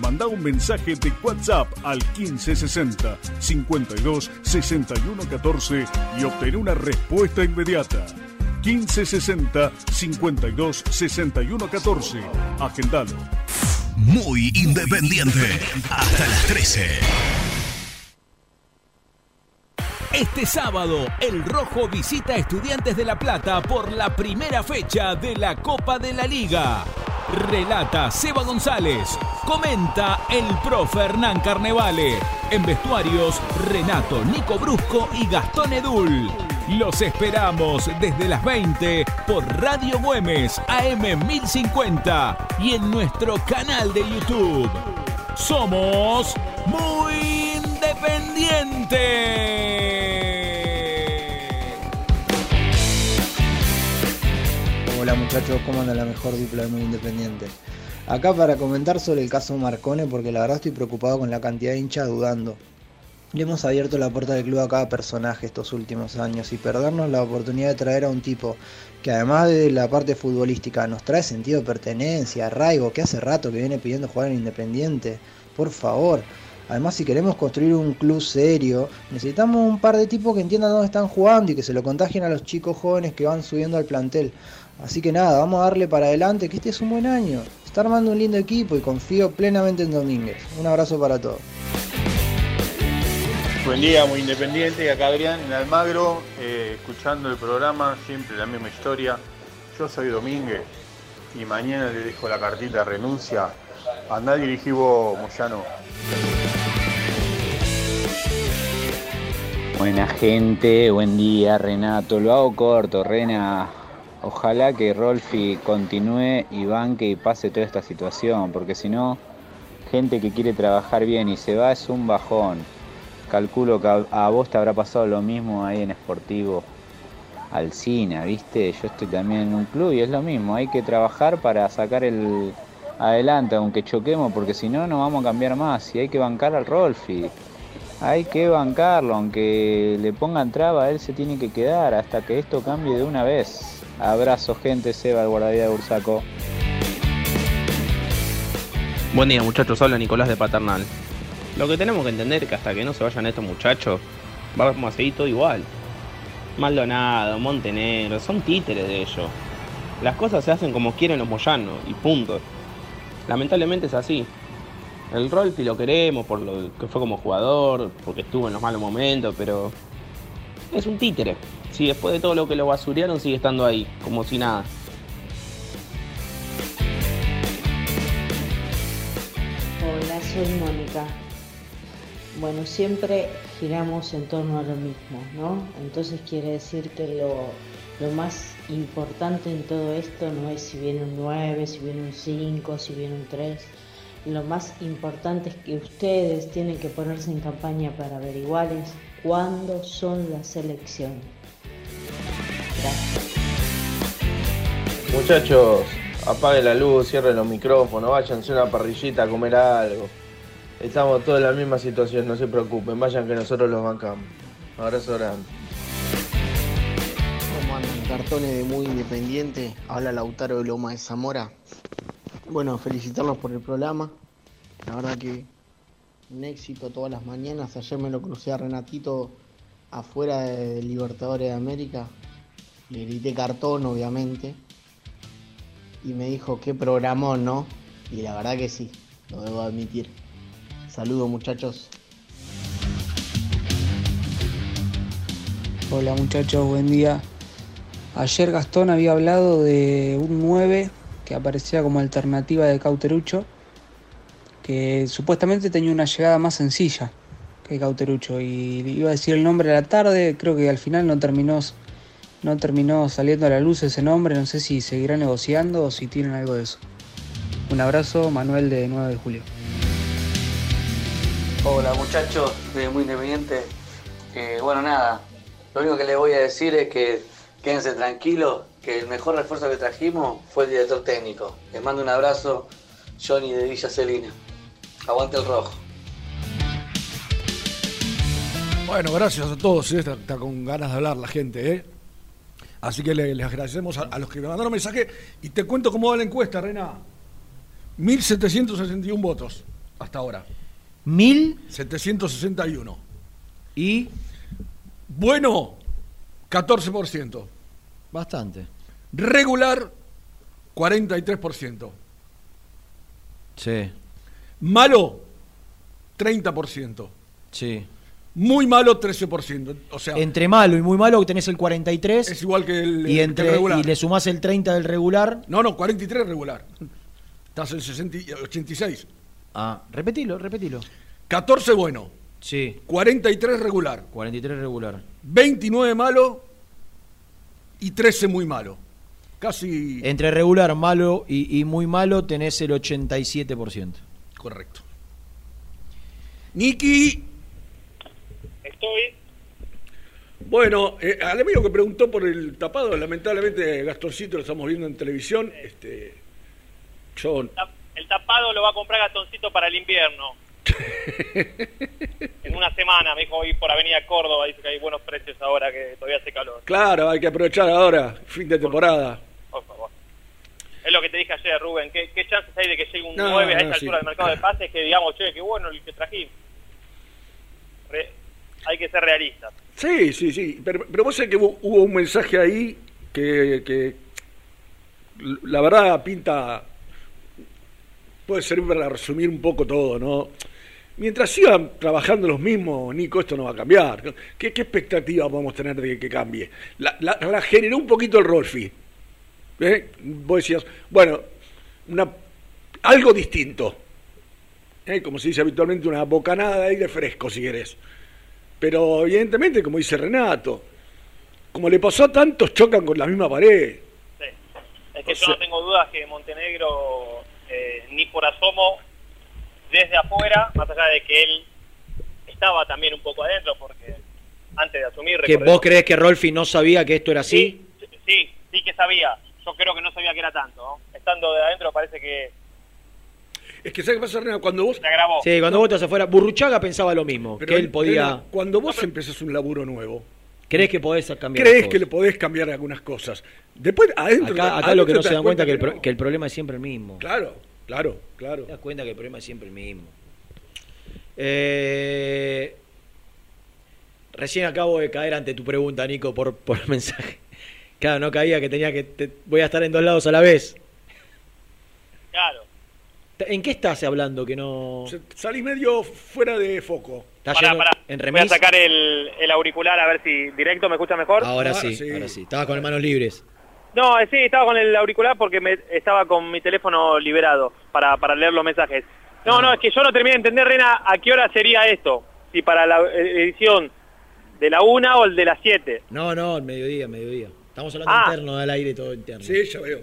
Manda un mensaje de WhatsApp al 1560 52 61 14 y obtén una respuesta inmediata. 1560 52 61 14. Agendalo. Muy independiente. Hasta las 13. Este sábado, el Rojo visita a Estudiantes de La Plata por la primera fecha de la Copa de la Liga. Relata Seba González. Comenta el profe Hernán Carnevale. En vestuarios, Renato Nico Brusco y Gastón Edul. Los esperamos desde las 20 por Radio Güemes AM 1050 y en nuestro canal de YouTube. Somos muy independientes. Muchachos, ¿cómo anda la mejor dupla de Muy Independiente? Acá para comentar sobre el caso Marcone porque la verdad estoy preocupado con la cantidad de hinchas dudando. Le hemos abierto la puerta del club a cada personaje estos últimos años y perdernos la oportunidad de traer a un tipo que además de la parte futbolística nos trae sentido de pertenencia, arraigo, que hace rato que viene pidiendo jugar en Independiente. Por favor. Además, si queremos construir un club serio, necesitamos un par de tipos que entiendan dónde están jugando y que se lo contagien a los chicos jóvenes que van subiendo al plantel. Así que nada, vamos a darle para adelante, que este es un buen año. Está armando un lindo equipo y confío plenamente en Domínguez. Un abrazo para todos. Buen día, muy independiente. Acá Adrián en Almagro, eh, escuchando el programa, siempre la misma historia. Yo soy Domínguez y mañana le dejo la cartita de renuncia. Andá dirigí vos, Moyano. Buena gente, buen día Renato. Lo hago corto, Rena. Ojalá que Rolfi continúe y banque y pase toda esta situación, porque si no, gente que quiere trabajar bien y se va es un bajón. Calculo que a, vos te habrá pasado lo mismo ahí en Sportivo Alcina, ¿viste? Yo estoy también en un club y es lo mismo, hay que trabajar para sacar el adelante, aunque choquemos, porque si no, no vamos a cambiar más y hay que bancar al Rolfi. Hay que bancarlo, aunque le pongan traba, él se tiene que quedar hasta que esto cambie de una vez. Abrazo gente, Seba, el guardavidas de Bursaco. Buen día muchachos, habla Nicolás de Paternal. Lo que tenemos que entender es que hasta que no se vayan estos muchachos, vamos a seguir todo igual. Maldonado, Montenegro, son títeres de ellos. Las cosas se hacen como quieren los moyanos y punto. Lamentablemente es así. El Rolfi lo queremos por lo que fue como jugador, porque estuvo en los malos momentos, pero es un títere. Si después de todo lo que lo basurearon sigue estando ahí, como si nada. Hola, soy Mónica. Bueno, siempre giramos en torno a lo mismo, ¿no? Entonces quiere decir que lo, lo más importante en todo esto no es si viene un 9, si viene un 5, si viene un 3. Lo más importante es que ustedes tienen que ponerse en campaña para averiguarles cuándo son las elecciones. Muchachos, apague la luz, cierren los micrófonos, váyanse a una parrillita a comer algo. Estamos todos en la misma situación, no se preocupen, vayan que nosotros los bancamos. Abrazo grande. ¿Cómo andan? Cartones de Muy Independiente. Habla Lautaro de Loma de Zamora. Bueno, felicitarlos por el programa. La verdad que un éxito todas las mañanas. Ayer me lo crucé a Renatito afuera de Libertadores de América. Le grité cartón, obviamente. Y me dijo, qué programón, ¿no? Y la verdad que sí, lo debo admitir. Saludos muchachos. Hola muchachos, buen día. Ayer Gastón había hablado de un 9 que aparecía como alternativa de Cauterucho, que supuestamente tenía una llegada más sencilla que Cauterucho y iba a decir el nombre a la tarde, creo que al final no terminó no terminó saliendo a la luz ese nombre, no sé si seguirá negociando o si tienen algo de eso. Un abrazo, Manuel de 9 de julio. Hola muchachos de Muy Independiente. Eh, bueno, nada, lo único que les voy a decir es que quédense tranquilos, que el mejor refuerzo que trajimos fue el director técnico. Les mando un abrazo, Johnny de Villa Celina. Aguante el rojo. Bueno, gracias a todos. ¿eh? Está, está con ganas de hablar la gente. ¿eh? Así que le- les agradecemos a, a los que me mandaron mensaje. Y te cuento cómo va la encuesta, Rena. 1.761 votos hasta ahora. ¿Mil? 761. ¿Y? Bueno, 14%. Bastante. Regular, 43%. Sí, Malo, 30%. sí. Muy malo, 13%. O sea, Entre malo y muy malo tenés el 43. es igual que el, y, que entre, el regular. y le sumás el 30 del regular. No, no, 43 regular. Estás en 60 y- 86. Ah, repetilo, repetilo. 14 bueno. Sí. 43 regular. 43 regular. 29 malo y 13 muy malo. Casi Entre regular, malo y, y muy malo tenés el 87%. correcto. Niki. Estoy. Bueno, eh, al amigo que preguntó por el tapado, lamentablemente Gastoncito lo estamos viendo en televisión. Este, yo El tapado lo va a comprar Gatoncito para el invierno. en una semana, me dijo hoy por Avenida Córdoba, dice que hay buenos precios ahora que todavía hace calor. Claro, hay que aprovechar ahora, fin de temporada. Por favor. Es lo que te dije ayer, Rubén. ¿Qué, qué chances hay de que llegue un No, 9 a no, esta sí. altura del mercado de pases que digamos, che, qué bueno el que trajimos? Re- hay que ser realistas. Sí, sí, sí. Pero, pero vos sabés que hubo, hubo un mensaje ahí que, que la verdad pinta. Puede servir para resumir un poco todo, ¿no? Mientras sigan trabajando los mismos, Nico, esto no va a cambiar. ¿Qué, qué expectativa podemos tener de que cambie? La, la- generó un poquito el Rolfi. ¿eh? Vos decías, bueno, una, algo distinto. ¿eh? Como se dice habitualmente, una bocanada de aire fresco, si querés. Pero evidentemente, como dice Renato, como le pasó a tantos, chocan con la misma pared. Es que O yo sea- no tengo dudas que Montenegro, eh, ni por asomo, desde afuera, más allá de que él estaba también un poco adentro, porque antes de asumir... ¿Que recordemos- vos creés que Rolfi no sabía que esto era así? Sí, sí que sabía. Yo creo que no sabía que era tanto. ¿no? Estando de adentro parece que Es que, ¿sabes qué pasa, Renato? Cuando vos. se. Sí, cuando vos estás afuera. Burruchaga pensaba lo mismo, Pero, que él podía... Cuando vos empezás un laburo nuevo, ¿Crees que podés cambiar crees que le podés cambiar algunas cosas. Después, adentro. Acá, acá adentro lo que no se dan cuenta que el, que no. el problema es siempre el mismo. Claro, claro, claro. Te das cuenta que el problema es siempre el mismo. Eh, recién acabo de caer ante tu pregunta, Nico, por, por mensaje. Claro, no caía que tenía que... te- voy a estar en dos lados a la vez. Claro. ¿En qué estás hablando que no...? Salís medio fuera de foco. ¿Estás Pará, en Voy a remis? sacar el, el auricular a ver si directo me escucha mejor. Ahora sí, ahora sí. Estaba con las manos libres. No, eh, sí, estaba con el auricular porque me, estaba con mi teléfono liberado para, para leer los mensajes. No, Ah. no, es que yo no terminé de entender, Rena, a qué hora sería esto. Si para la eh, edición de la una o el de las 7. No, no, el mediodía, mediodía. Estamos hablando Ah. interno, al aire todo interno. Sí, ya veo.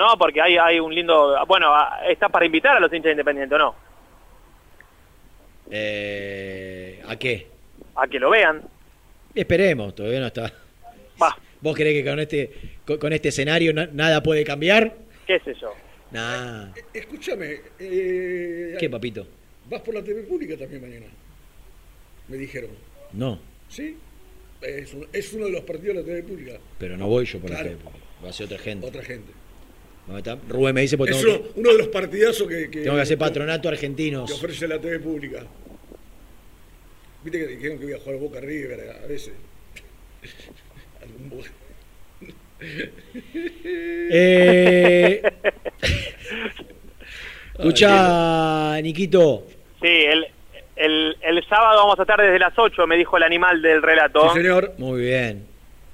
No, porque hay, hay un lindo... Bueno, ah, está para invitar a los hinchas independientes, ¿o no? Eh, ¿A qué? A que lo vean. Esperemos, todavía no está. Va. ¿Vos creés que con este, con, con este escenario na- nada puede cambiar? ¿Qué sé yo? Nah. Escúchame. eh, ¿Qué, papito? Vas por la TV pública también mañana. Me dijeron. No, ¿Sí? Es, un- es uno de los partidos de la TV pública. pero no voy yo por Claro. la tele. Va a ser otra gente. Otra gente. ¿Dónde está? Rubén me dice porque Es tengo, uno, que, uno de los partidazos que, que, tengo que hacer que- patronato que argentinos. ofrece la TV pública. Viste que dijeron que iba a jugar Boca River a veces. Algún Eh, escucha, Niquito. Sí, el, el, el sábado vamos a estar desde las 8, me dijo el animal del relato. señor. Muy bien.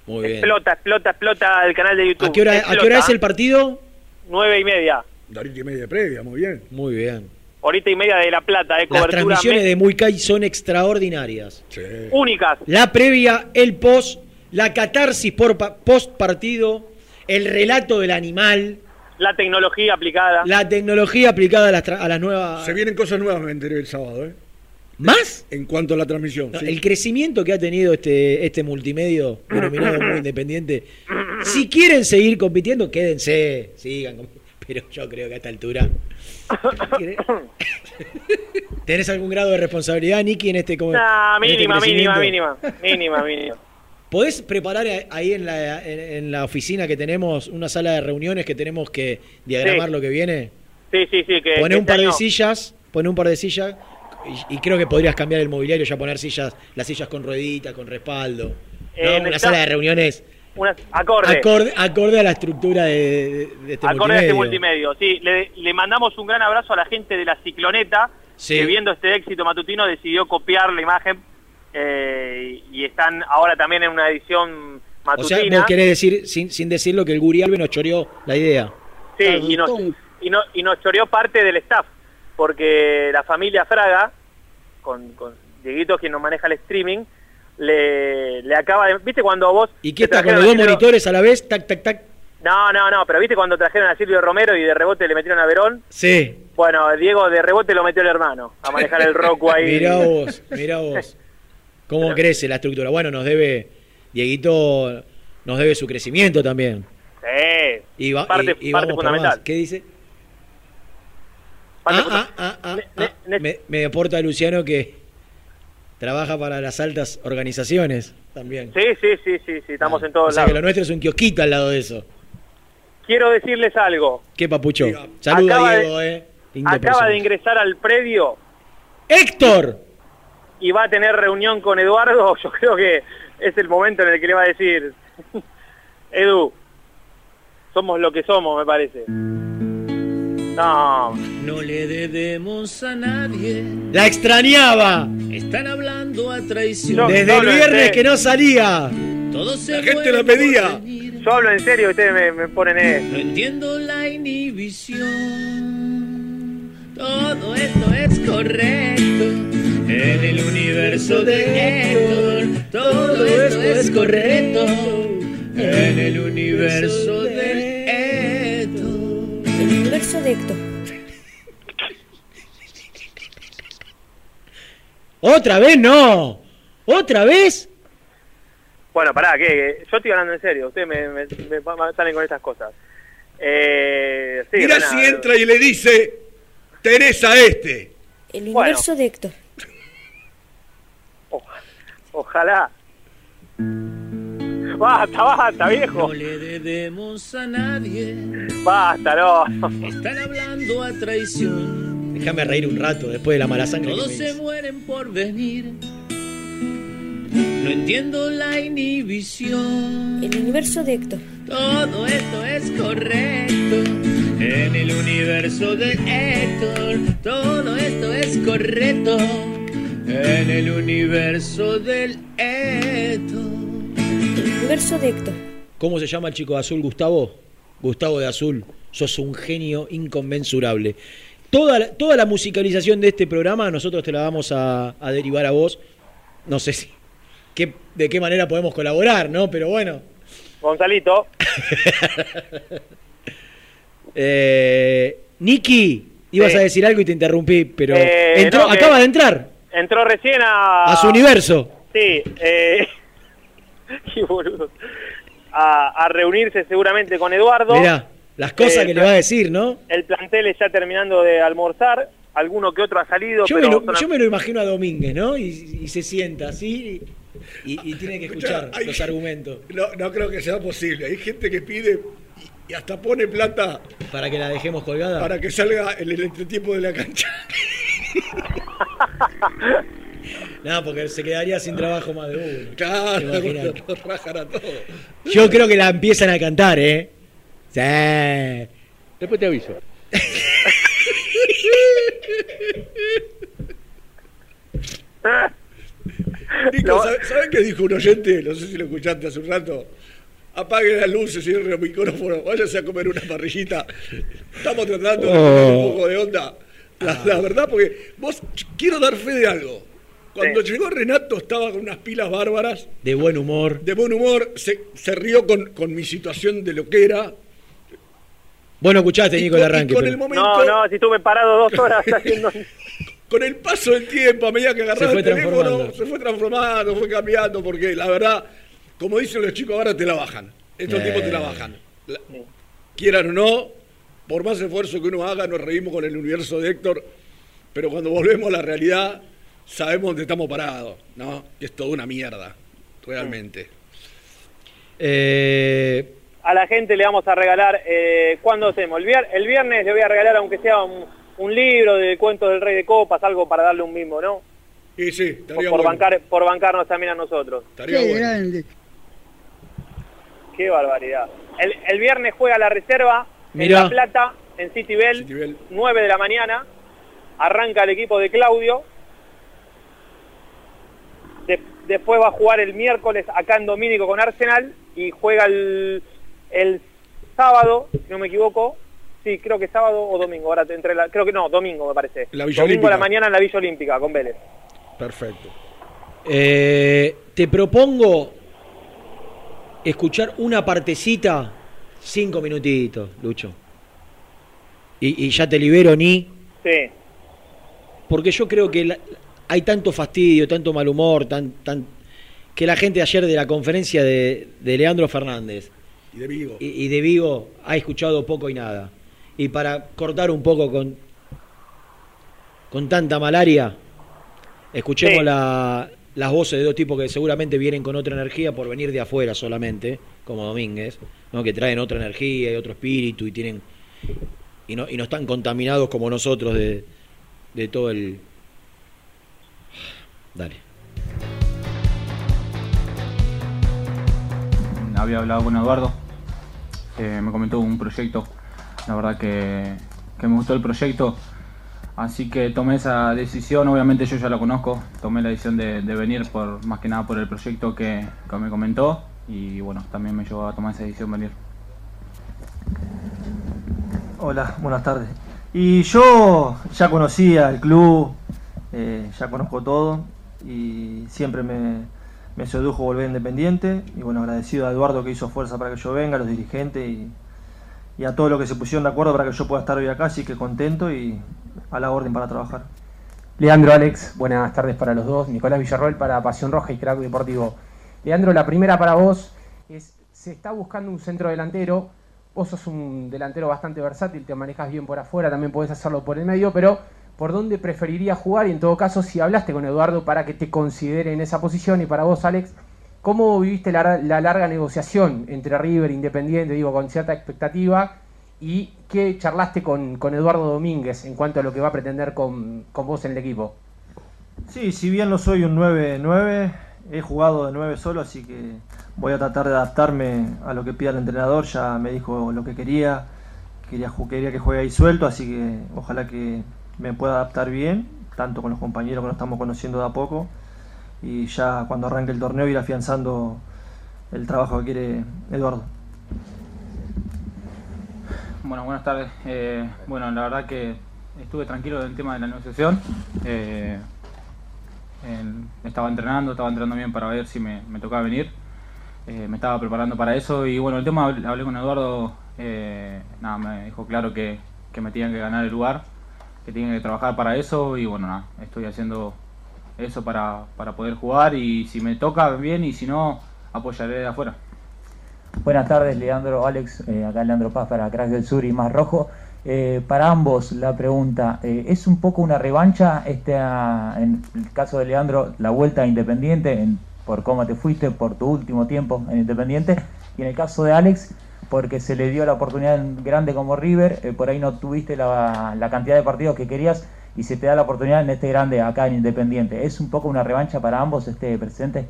Muy bien. Explota, explota, explota el canal de YouTube. ¿A qué, hora, ¿A qué hora es el partido? Nueve y media. La horita y media previa, muy bien. Muy bien. Horita y media de La Plata, de Las cobertura transmisiones de Muicay son extraordinarias. únicas. La previa, el post, la catarsis por pa- post partido, el relato del animal, La tecnología aplicada. la tecnología aplicada a las, tra- a las nuevas. Se vienen cosas nuevas, me enteré el sábado, ¿eh? ¿Más? En cuanto a la transmisión. No, sí. El crecimiento que ha tenido este, este multimedio denominado muy independiente. Si quieren seguir compitiendo, quédense, sigan. Pero yo creo que a esta altura. ¿Tenés algún grado de responsabilidad, Nicky, en este, como- Nah, este mínima, mínima, mínima, mínima, mínima. ¿Podés preparar ahí en la, en, en la oficina que tenemos, una sala de reuniones que tenemos que diagramar Sí. lo que viene? Sí, sí, sí. Que, Poné que un par este de sillas, poné un par de sillas y, y creo que podrías cambiar el mobiliario, ya poner sillas, las sillas con rueditas, con respaldo. ¿no? Eh, Una sala de reuniones Una, acorde. acorde, acorde a la estructura de, este Acorde a este multimedio. Sí, le, le mandamos un gran abrazo a la gente de la cicloneta Sí. que viendo este éxito matutino decidió copiar la imagen eh, y están ahora también en una edición O sea, matutina. vos querés decir, sin, sin decirlo, que el Guri Albe nos choreó la idea. Sí, y nos, y, no- y nos choreó parte del staff, porque la familia Fraga, con, con Dieguito, quien nos maneja el streaming, le, le acaba de... ¿Viste cuando vos... ¿Y qué está con los dos Silvio- monitores a la vez? Tac, tac, tac. No, no, no, pero ¿viste cuando trajeron a Silvio Romero y de rebote le metieron a Verón? Sí. Bueno, Diego de rebote lo metió el hermano a manejar el Roku ahí. Mirá vos, mirá vos. ¿Cómo crece la estructura? Bueno, nos debe, Dieguito nos debe su crecimiento también. Sí, Y, va- parte, y- y parte fundamental. ¿Qué dice? Parte Ah, ah, ah. Me, me aporta Luciano que trabaja para las altas organizaciones también. Sí, sí, sí, sí, sí, estamos en O todos que lados. lo nuestro es un kiosquito al lado de eso. Quiero decirles algo. ¿Qué papucho? Saluda Acaba de- Diego, eh. Lindo Acaba de ingresar al predio ¡Héctor! y va a tener reunión con Eduardo. Yo creo que es el momento en el que le va a decir, Edu, somos lo que somos, me parece. No, No le debemos a nadie. ¡La extrañaba! Están hablando a traición. Desde el viernes que no salía. Todo se La gente la pedía. yo hablo en serio, ustedes me, me ponen esto. No entiendo la inhibición. Todo esto es correcto. En el universo de Héctor. Todo esto es correcto. En el universo de Héctor. El universo de Héctor. ¿Otra vez no? ¿Otra vez? Bueno, pará, que yo estoy hablando en serio, ustedes me, me- me- me salen con estas cosas. Eh, sí, Mirá si entra y le dice, tenés a este. El Bueno. universo de Héctor. Ojalá. Basta, basta, viejo. No le debemos a nadie. Basta, no. Están hablando a traición. Déjame reír un rato después de la mala sangre. que Todos me se hizo. mueren por venir. No entiendo la inhibición. El universo de Héctor. Todo esto es correcto. En el universo de Héctor. Todo esto es correcto. En el universo del Héctor. Universo de Héctor. ¿Cómo se llama el chico de azul, Gustavo? Gustavo de azul. Sos un genio inconmensurable. Toda la, toda la musicalización de este programa nosotros te la vamos a, a derivar a vos. No sé si qué, de qué manera podemos colaborar, ¿no? Pero bueno. Gonzalito. Eh, Nicky, ibas Sí. a decir algo y te interrumpí, pero Eh, entró, no, acaba de entrar Entró recién a... a su universo. Sí, eh... qué boludo. A, a reunirse seguramente con Eduardo. Mirá, las cosas Eh, que le va a decir, ¿no? El plantel está terminando de almorzar. Alguno que otro ha salido, Yo me, lo, son- yo me lo imagino a Domínguez, ¿no? Y, y se sienta así y, y tiene que escuchar hay- los argumentos. No, no creo que sea posible. Hay gente que pide y, y hasta pone plata Para que la dejemos colgada. para que salga en el entretiempo de la cancha. No, porque se quedaría sin trabajo más de uno. Claro, nos rajan a todos. Yo creo que la empiezan a cantar, ¿eh? Sí. Después te aviso. Nico, ¿sabe- ¿saben qué dijo un oyente? No sé si lo escuchaste hace un rato. Apague las luces, cierre el micrófono, váyase a comer una parrillita. Estamos tratando de poner un poco de onda. La, la verdad, porque vos quiero dar fe de algo. Cuando llegó Renato estaba con unas pilas bárbaras, De buen humor. de buen humor, se, se rió con, con mi situación de lo que era. Vos no escuchaste, Nico, el arranque. con pero- el momento, No, no, si estuve parado dos horas haciendo... con el paso del tiempo, a medida que agarraba fue el teléfono, transformando. se fue transformando, fue cambiando, porque la verdad, como dicen los chicos, ahora te la bajan. Estos Eh. tipos te la bajan. La- quieran o no, por más esfuerzo que uno haga, nos reímos con el universo de Héctor, pero cuando volvemos a la realidad, sabemos dónde estamos parados, ¿no? Que es toda una mierda, realmente. Eh, A la gente le vamos a regalar, eh, ¿cuándo hacemos? El, vier- el viernes le voy a regalar, aunque sea un, un libro de cuentos del Rey de Copas, algo para darle un mimo, ¿no? Sí, sí, Por, estaría por bueno. bancar, por bancarnos también a nosotros. Estaría bueno. Qué barbaridad. El, el viernes juega la reserva Mirá. en La Plata, en City Bell, 9 de la mañana. Arranca el equipo de Claudio. De- después va a jugar el miércoles acá en Domínico con Arsenal y juega el, el sábado, si no me equivoco. Sí, creo que sábado o domingo. Ahora entre la, creo que no, domingo me parece. La Villa domingo a la Olímpica. mañana en la Villa Olímpica con Vélez. Perfecto. eh, te propongo escuchar una partecita, cinco minutitos, Lucho. Y, y ya te libero, ni. Sí. Porque yo creo que la- hay tanto fastidio, tanto mal humor, tan, tan, que la gente ayer de la conferencia de, de Leandro Fernández Y de Vigo. y, y de Vigo ha escuchado poco y nada. Y para cortar un poco con, con tanta malaria, escuchemos Sí. la- las voces de dos tipos que seguramente vienen con otra energía por venir de afuera solamente, como Domínguez, ¿no? que traen otra energía y otro espíritu y tienen y no, y no están contaminados como nosotros de, de todo el... Dale. había hablado con Eduardo, eh, me comentó un proyecto, la verdad que, que me gustó el proyecto, así que tomé esa decisión, obviamente yo ya lo conozco, tomé la decisión de, de venir por más que nada por el proyecto que, que me comentó. Y bueno, también me llevó a tomar esa decisión venir. Hola, buenas tardes. Y yo ya conocía el club, eh, ya conozco todo y siempre me, me sedujo volver independiente. Y bueno, agradecido a Eduardo que hizo fuerza para que yo venga, a los dirigentes y, y a todos los que se pusieron de acuerdo para que yo pueda estar hoy acá, así que contento y a la orden para trabajar. Leandro, Alex, buenas tardes para los dos. Nicolás Villarroel para Pasión Roja y Crack Deportivo. Leandro, la primera para vos es, se está buscando un centro delantero. Vos sos un delantero bastante versátil, te manejas bien por afuera, también podés hacerlo por el medio, pero ¿por dónde preferirías jugar? Y en todo caso, si hablaste con Eduardo para que te considere en esa posición, y para vos, Alex, ¿cómo viviste la, la larga negociación entre River Independiente, digo, con cierta expectativa? ¿Y qué charlaste con, Eduardo Domínguez en cuanto a lo que va a pretender con, vos en el equipo? Sí, si bien no soy un 9-9, he jugado de 9 solo, así que voy a tratar de adaptarme a lo que pida el entrenador. Ya me dijo lo que quería, quería, quería que juegue ahí suelto, así que ojalá que me pueda adaptar bien, tanto con los compañeros que nos estamos conociendo de a poco, y ya cuando arranque el torneo ir afianzando el trabajo que quiere Eduardo. Bueno, buenas tardes. Eh, bueno, la verdad que estuve tranquilo del tema de la negociación. Eh, estaba entrenando, estaba entrenando bien para ver si me, tocaba venir. Eh, me estaba preparando para eso y bueno, el tema hablé, hablé con Eduardo, eh, nada, me dijo claro que, que me tenían que ganar el lugar, que tenían que trabajar para eso y bueno, nada, estoy haciendo eso para, para poder jugar y si me toca bien y si no, apoyaré de afuera. Buenas tardes, Leandro, Alex, eh, acá Leandro Paz para Crack del Sur y Más Rojo. Eh, para ambos la pregunta, eh, ¿es un poco una revancha esta, en el caso de Leandro, la vuelta a Independiente, en- por cómo te fuiste, por tu último tiempo en Independiente? Y en el caso de Alex, porque se le dio la oportunidad grande como River, eh, por ahí no tuviste la, la cantidad de partidos que querías y se te da la oportunidad en este grande acá en Independiente. ¿Es un poco una revancha para ambos este presente?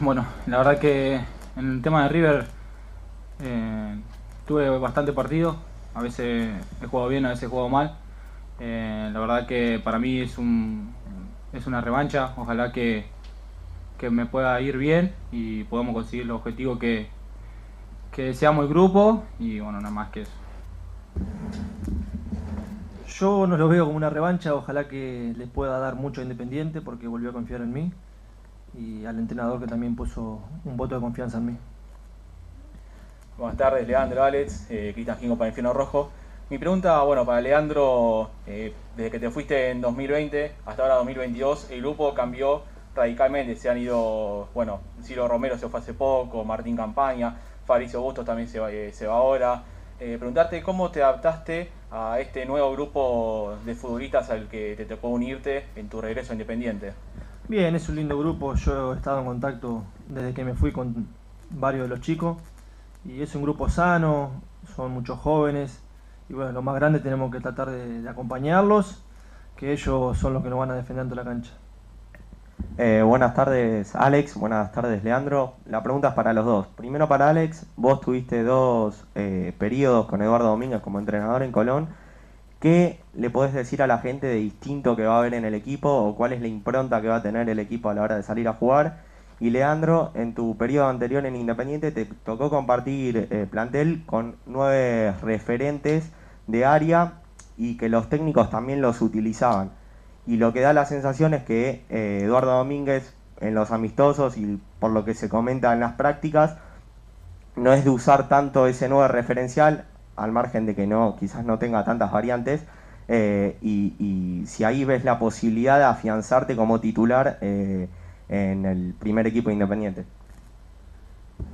Bueno, la verdad que en el tema de River eh, tuve bastante partido. A veces he jugado bien, a veces he jugado mal. Eh, la verdad que para mí es un es una revancha. Ojalá que, que me pueda ir bien y podamos conseguir el objetivo que, que deseamos el grupo. Y bueno, nada más que eso. Yo no lo veo como una revancha, ojalá que le pueda dar mucho a Independiente porque volvió a confiar en mí y al entrenador que también puso un voto de confianza en mí. Buenas tardes, Leandro, Alex, eh, Cristian Jingo para Infierno Rojo. Mi pregunta, bueno, para Leandro, eh, desde que te fuiste en 2020 hasta ahora 2022, el grupo cambió radicalmente. Se han ido, bueno, Ciro Romero se fue hace poco, Martín Campaña, Fabricio Bustos también se va, eh, se va ahora. Eh, preguntarte cómo te adaptaste a este nuevo grupo de futbolistas al que te tocó unirte en tu regreso a Independiente. Bien, es un lindo grupo. Yo he estado en contacto desde que me fui con varios de los chicos. Y es un grupo sano, son muchos jóvenes. Y bueno, lo más grande tenemos que tratar de, de acompañarlos, que ellos son los que nos van a defender en la cancha. Eh, buenas tardes Alex, buenas tardes Leandro. La pregunta es para los dos. Primero para Alex, vos tuviste dos eh, periodos con Eduardo Domínguez como entrenador en Colón. ¿Qué le podés decir a la gente de distinto que va a haber en el equipo o cuál es la impronta que va a tener el equipo a la hora de salir a jugar? Y Leandro, en tu periodo anterior en Independiente te tocó compartir eh, plantel con nueve referentes de área y que los técnicos también los utilizaban y lo que da la sensación es que eh, Eduardo Domínguez en los amistosos y por lo que se comenta en las prácticas no es de usar tanto ese nuevo referencial al margen de que no quizás no tenga tantas variantes eh, y, y, si ahí ves la posibilidad de afianzarte como titular eh, en el primer equipo independiente.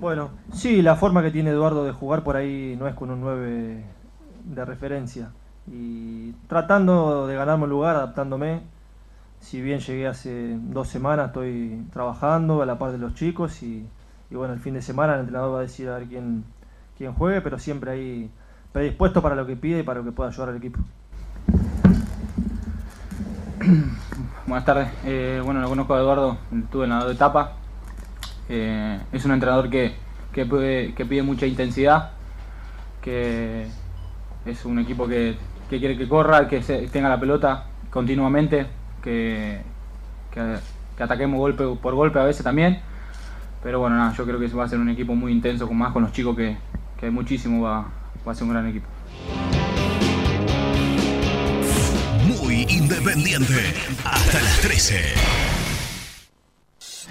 Bueno, sí, la forma que tiene Eduardo de jugar por ahí no es con un 9 de referencia y tratando de ganarme un lugar, adaptándome. Si bien llegué hace dos semanas, estoy trabajando a la par de los chicos y, bueno, el fin de semana el entrenador va a decir a ver quién, quién juegue, pero siempre ahí predispuesto para lo que pide y para lo que pueda ayudar al equipo. Buenas tardes. Eh, bueno, lo conozco a Eduardo, estuve en la etapa. Eh, es un entrenador que, que, que pide mucha intensidad, que es un equipo que que quiere que corra, que tenga la pelota continuamente, que, que, que, ataquemos golpe por golpe a veces también. Pero bueno, nada, yo creo que va a ser un equipo muy intenso, con más con los chicos que, que hay muchísimo, va, va a ser un gran equipo. Muy independiente, hasta las 13.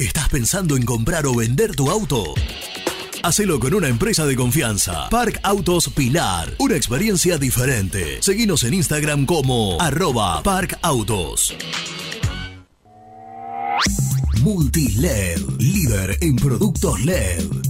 ¿Estás pensando en comprar o vender tu auto? Hacelo con una empresa de confianza. Park Autos Pilar. Una experiencia diferente. Seguinos en Instagram como arroba Park líder en productos LED.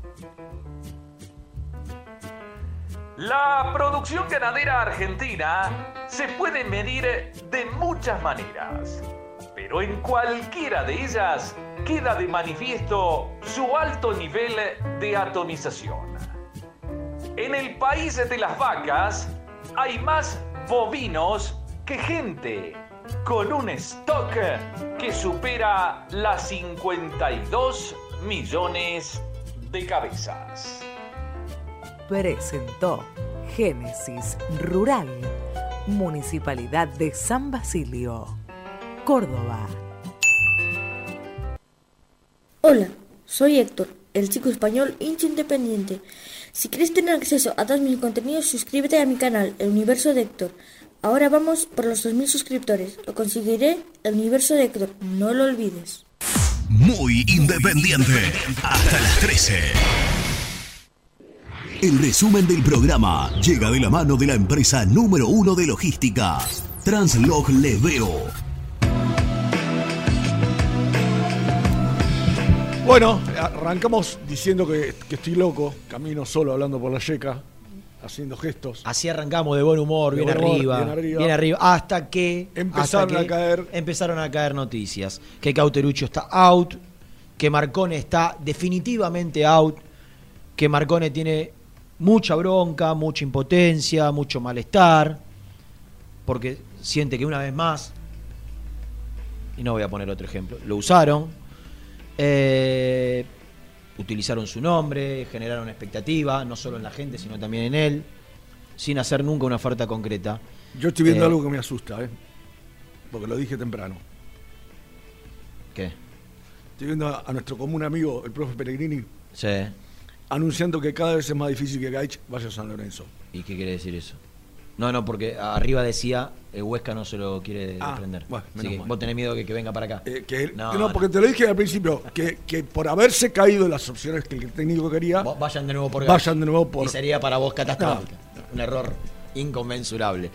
La producción ganadera argentina se puede medir de muchas maneras, pero en cualquiera de ellas queda de manifiesto su alto nivel de atomización. En el país de las vacas hay más bovinos que gente, con un stock que supera las 52 millones de cabezas. Presentó Génesis Rural, Municipalidad de San Basilio, Córdoba. Hola, soy Héctor, el chico español hincha independiente. Si quieres tener acceso a todos mis contenidos, suscríbete a mi canal, El Universo de Héctor. Ahora vamos por los 2.000 suscriptores. Lo conseguiré, El Universo de Héctor. No lo olvides. Muy independiente. Hasta las 13. El resumen del programa llega de la mano de la empresa número uno de logística, Translog Leveo. Bueno, arrancamos diciendo que, que estoy loco, camino solo hablando por la yeca, haciendo gestos. Así arrancamos de buen humor, De bien, buen humor, arriba, bien arriba. bien arriba, hasta que Empezaron hasta que a caer. empezaron a caer noticias, que Cauterucho está out, que Marcone está definitivamente out, que Marcone tiene mucha bronca, mucha impotencia, mucho malestar, porque siente que una vez más, y no voy a poner otro ejemplo, lo usaron, eh, utilizaron su nombre, generaron expectativa, no solo en la gente, sino también en él, sin hacer nunca una oferta concreta. Yo estoy viendo Eh, algo que me asusta, ¿eh? Porque lo dije temprano. ¿Qué? Estoy viendo a, a nuestro común amigo, el profe Pellegrini, Sí. Anunciando que cada vez es más difícil que Gaich vaya a San Lorenzo. ¿Y qué quiere decir eso? No, no, porque arriba decía, el Huesca no se lo quiere Ah, desprender. bueno, Así que vos tenés miedo que, que venga para acá. Eh, que él- no, no, porque te lo dije al principio, que, que por haberse caído las opciones que el técnico quería, vayan de nuevo por vayan de nuevo por... Y sería para vos catastrófica. Un error inconmensurable.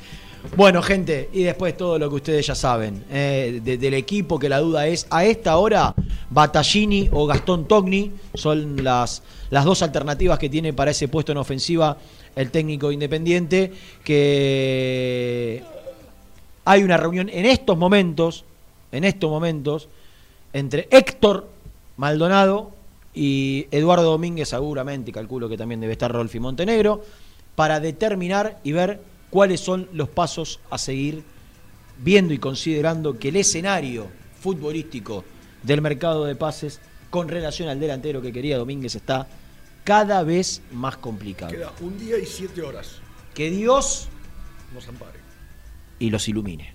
Bueno, gente, y después todo lo que ustedes ya saben. eh, de- del equipo que la duda es, a esta hora, Battaglini o Gastón Togni son las, las dos alternativas que tiene para ese puesto en ofensiva el técnico independiente, que hay una reunión en estos momentos, en estos momentos, entre Héctor Maldonado y Eduardo Domínguez, seguramente, calculo que también debe estar Rolfi Montenegro, para determinar y ver cuáles son los pasos a seguir, viendo y considerando que el escenario futbolístico del mercado de pases con relación al delantero que quería Domínguez está cada vez más complicado. Queda un día y siete horas. Que Dios nos ampare. y los ilumine.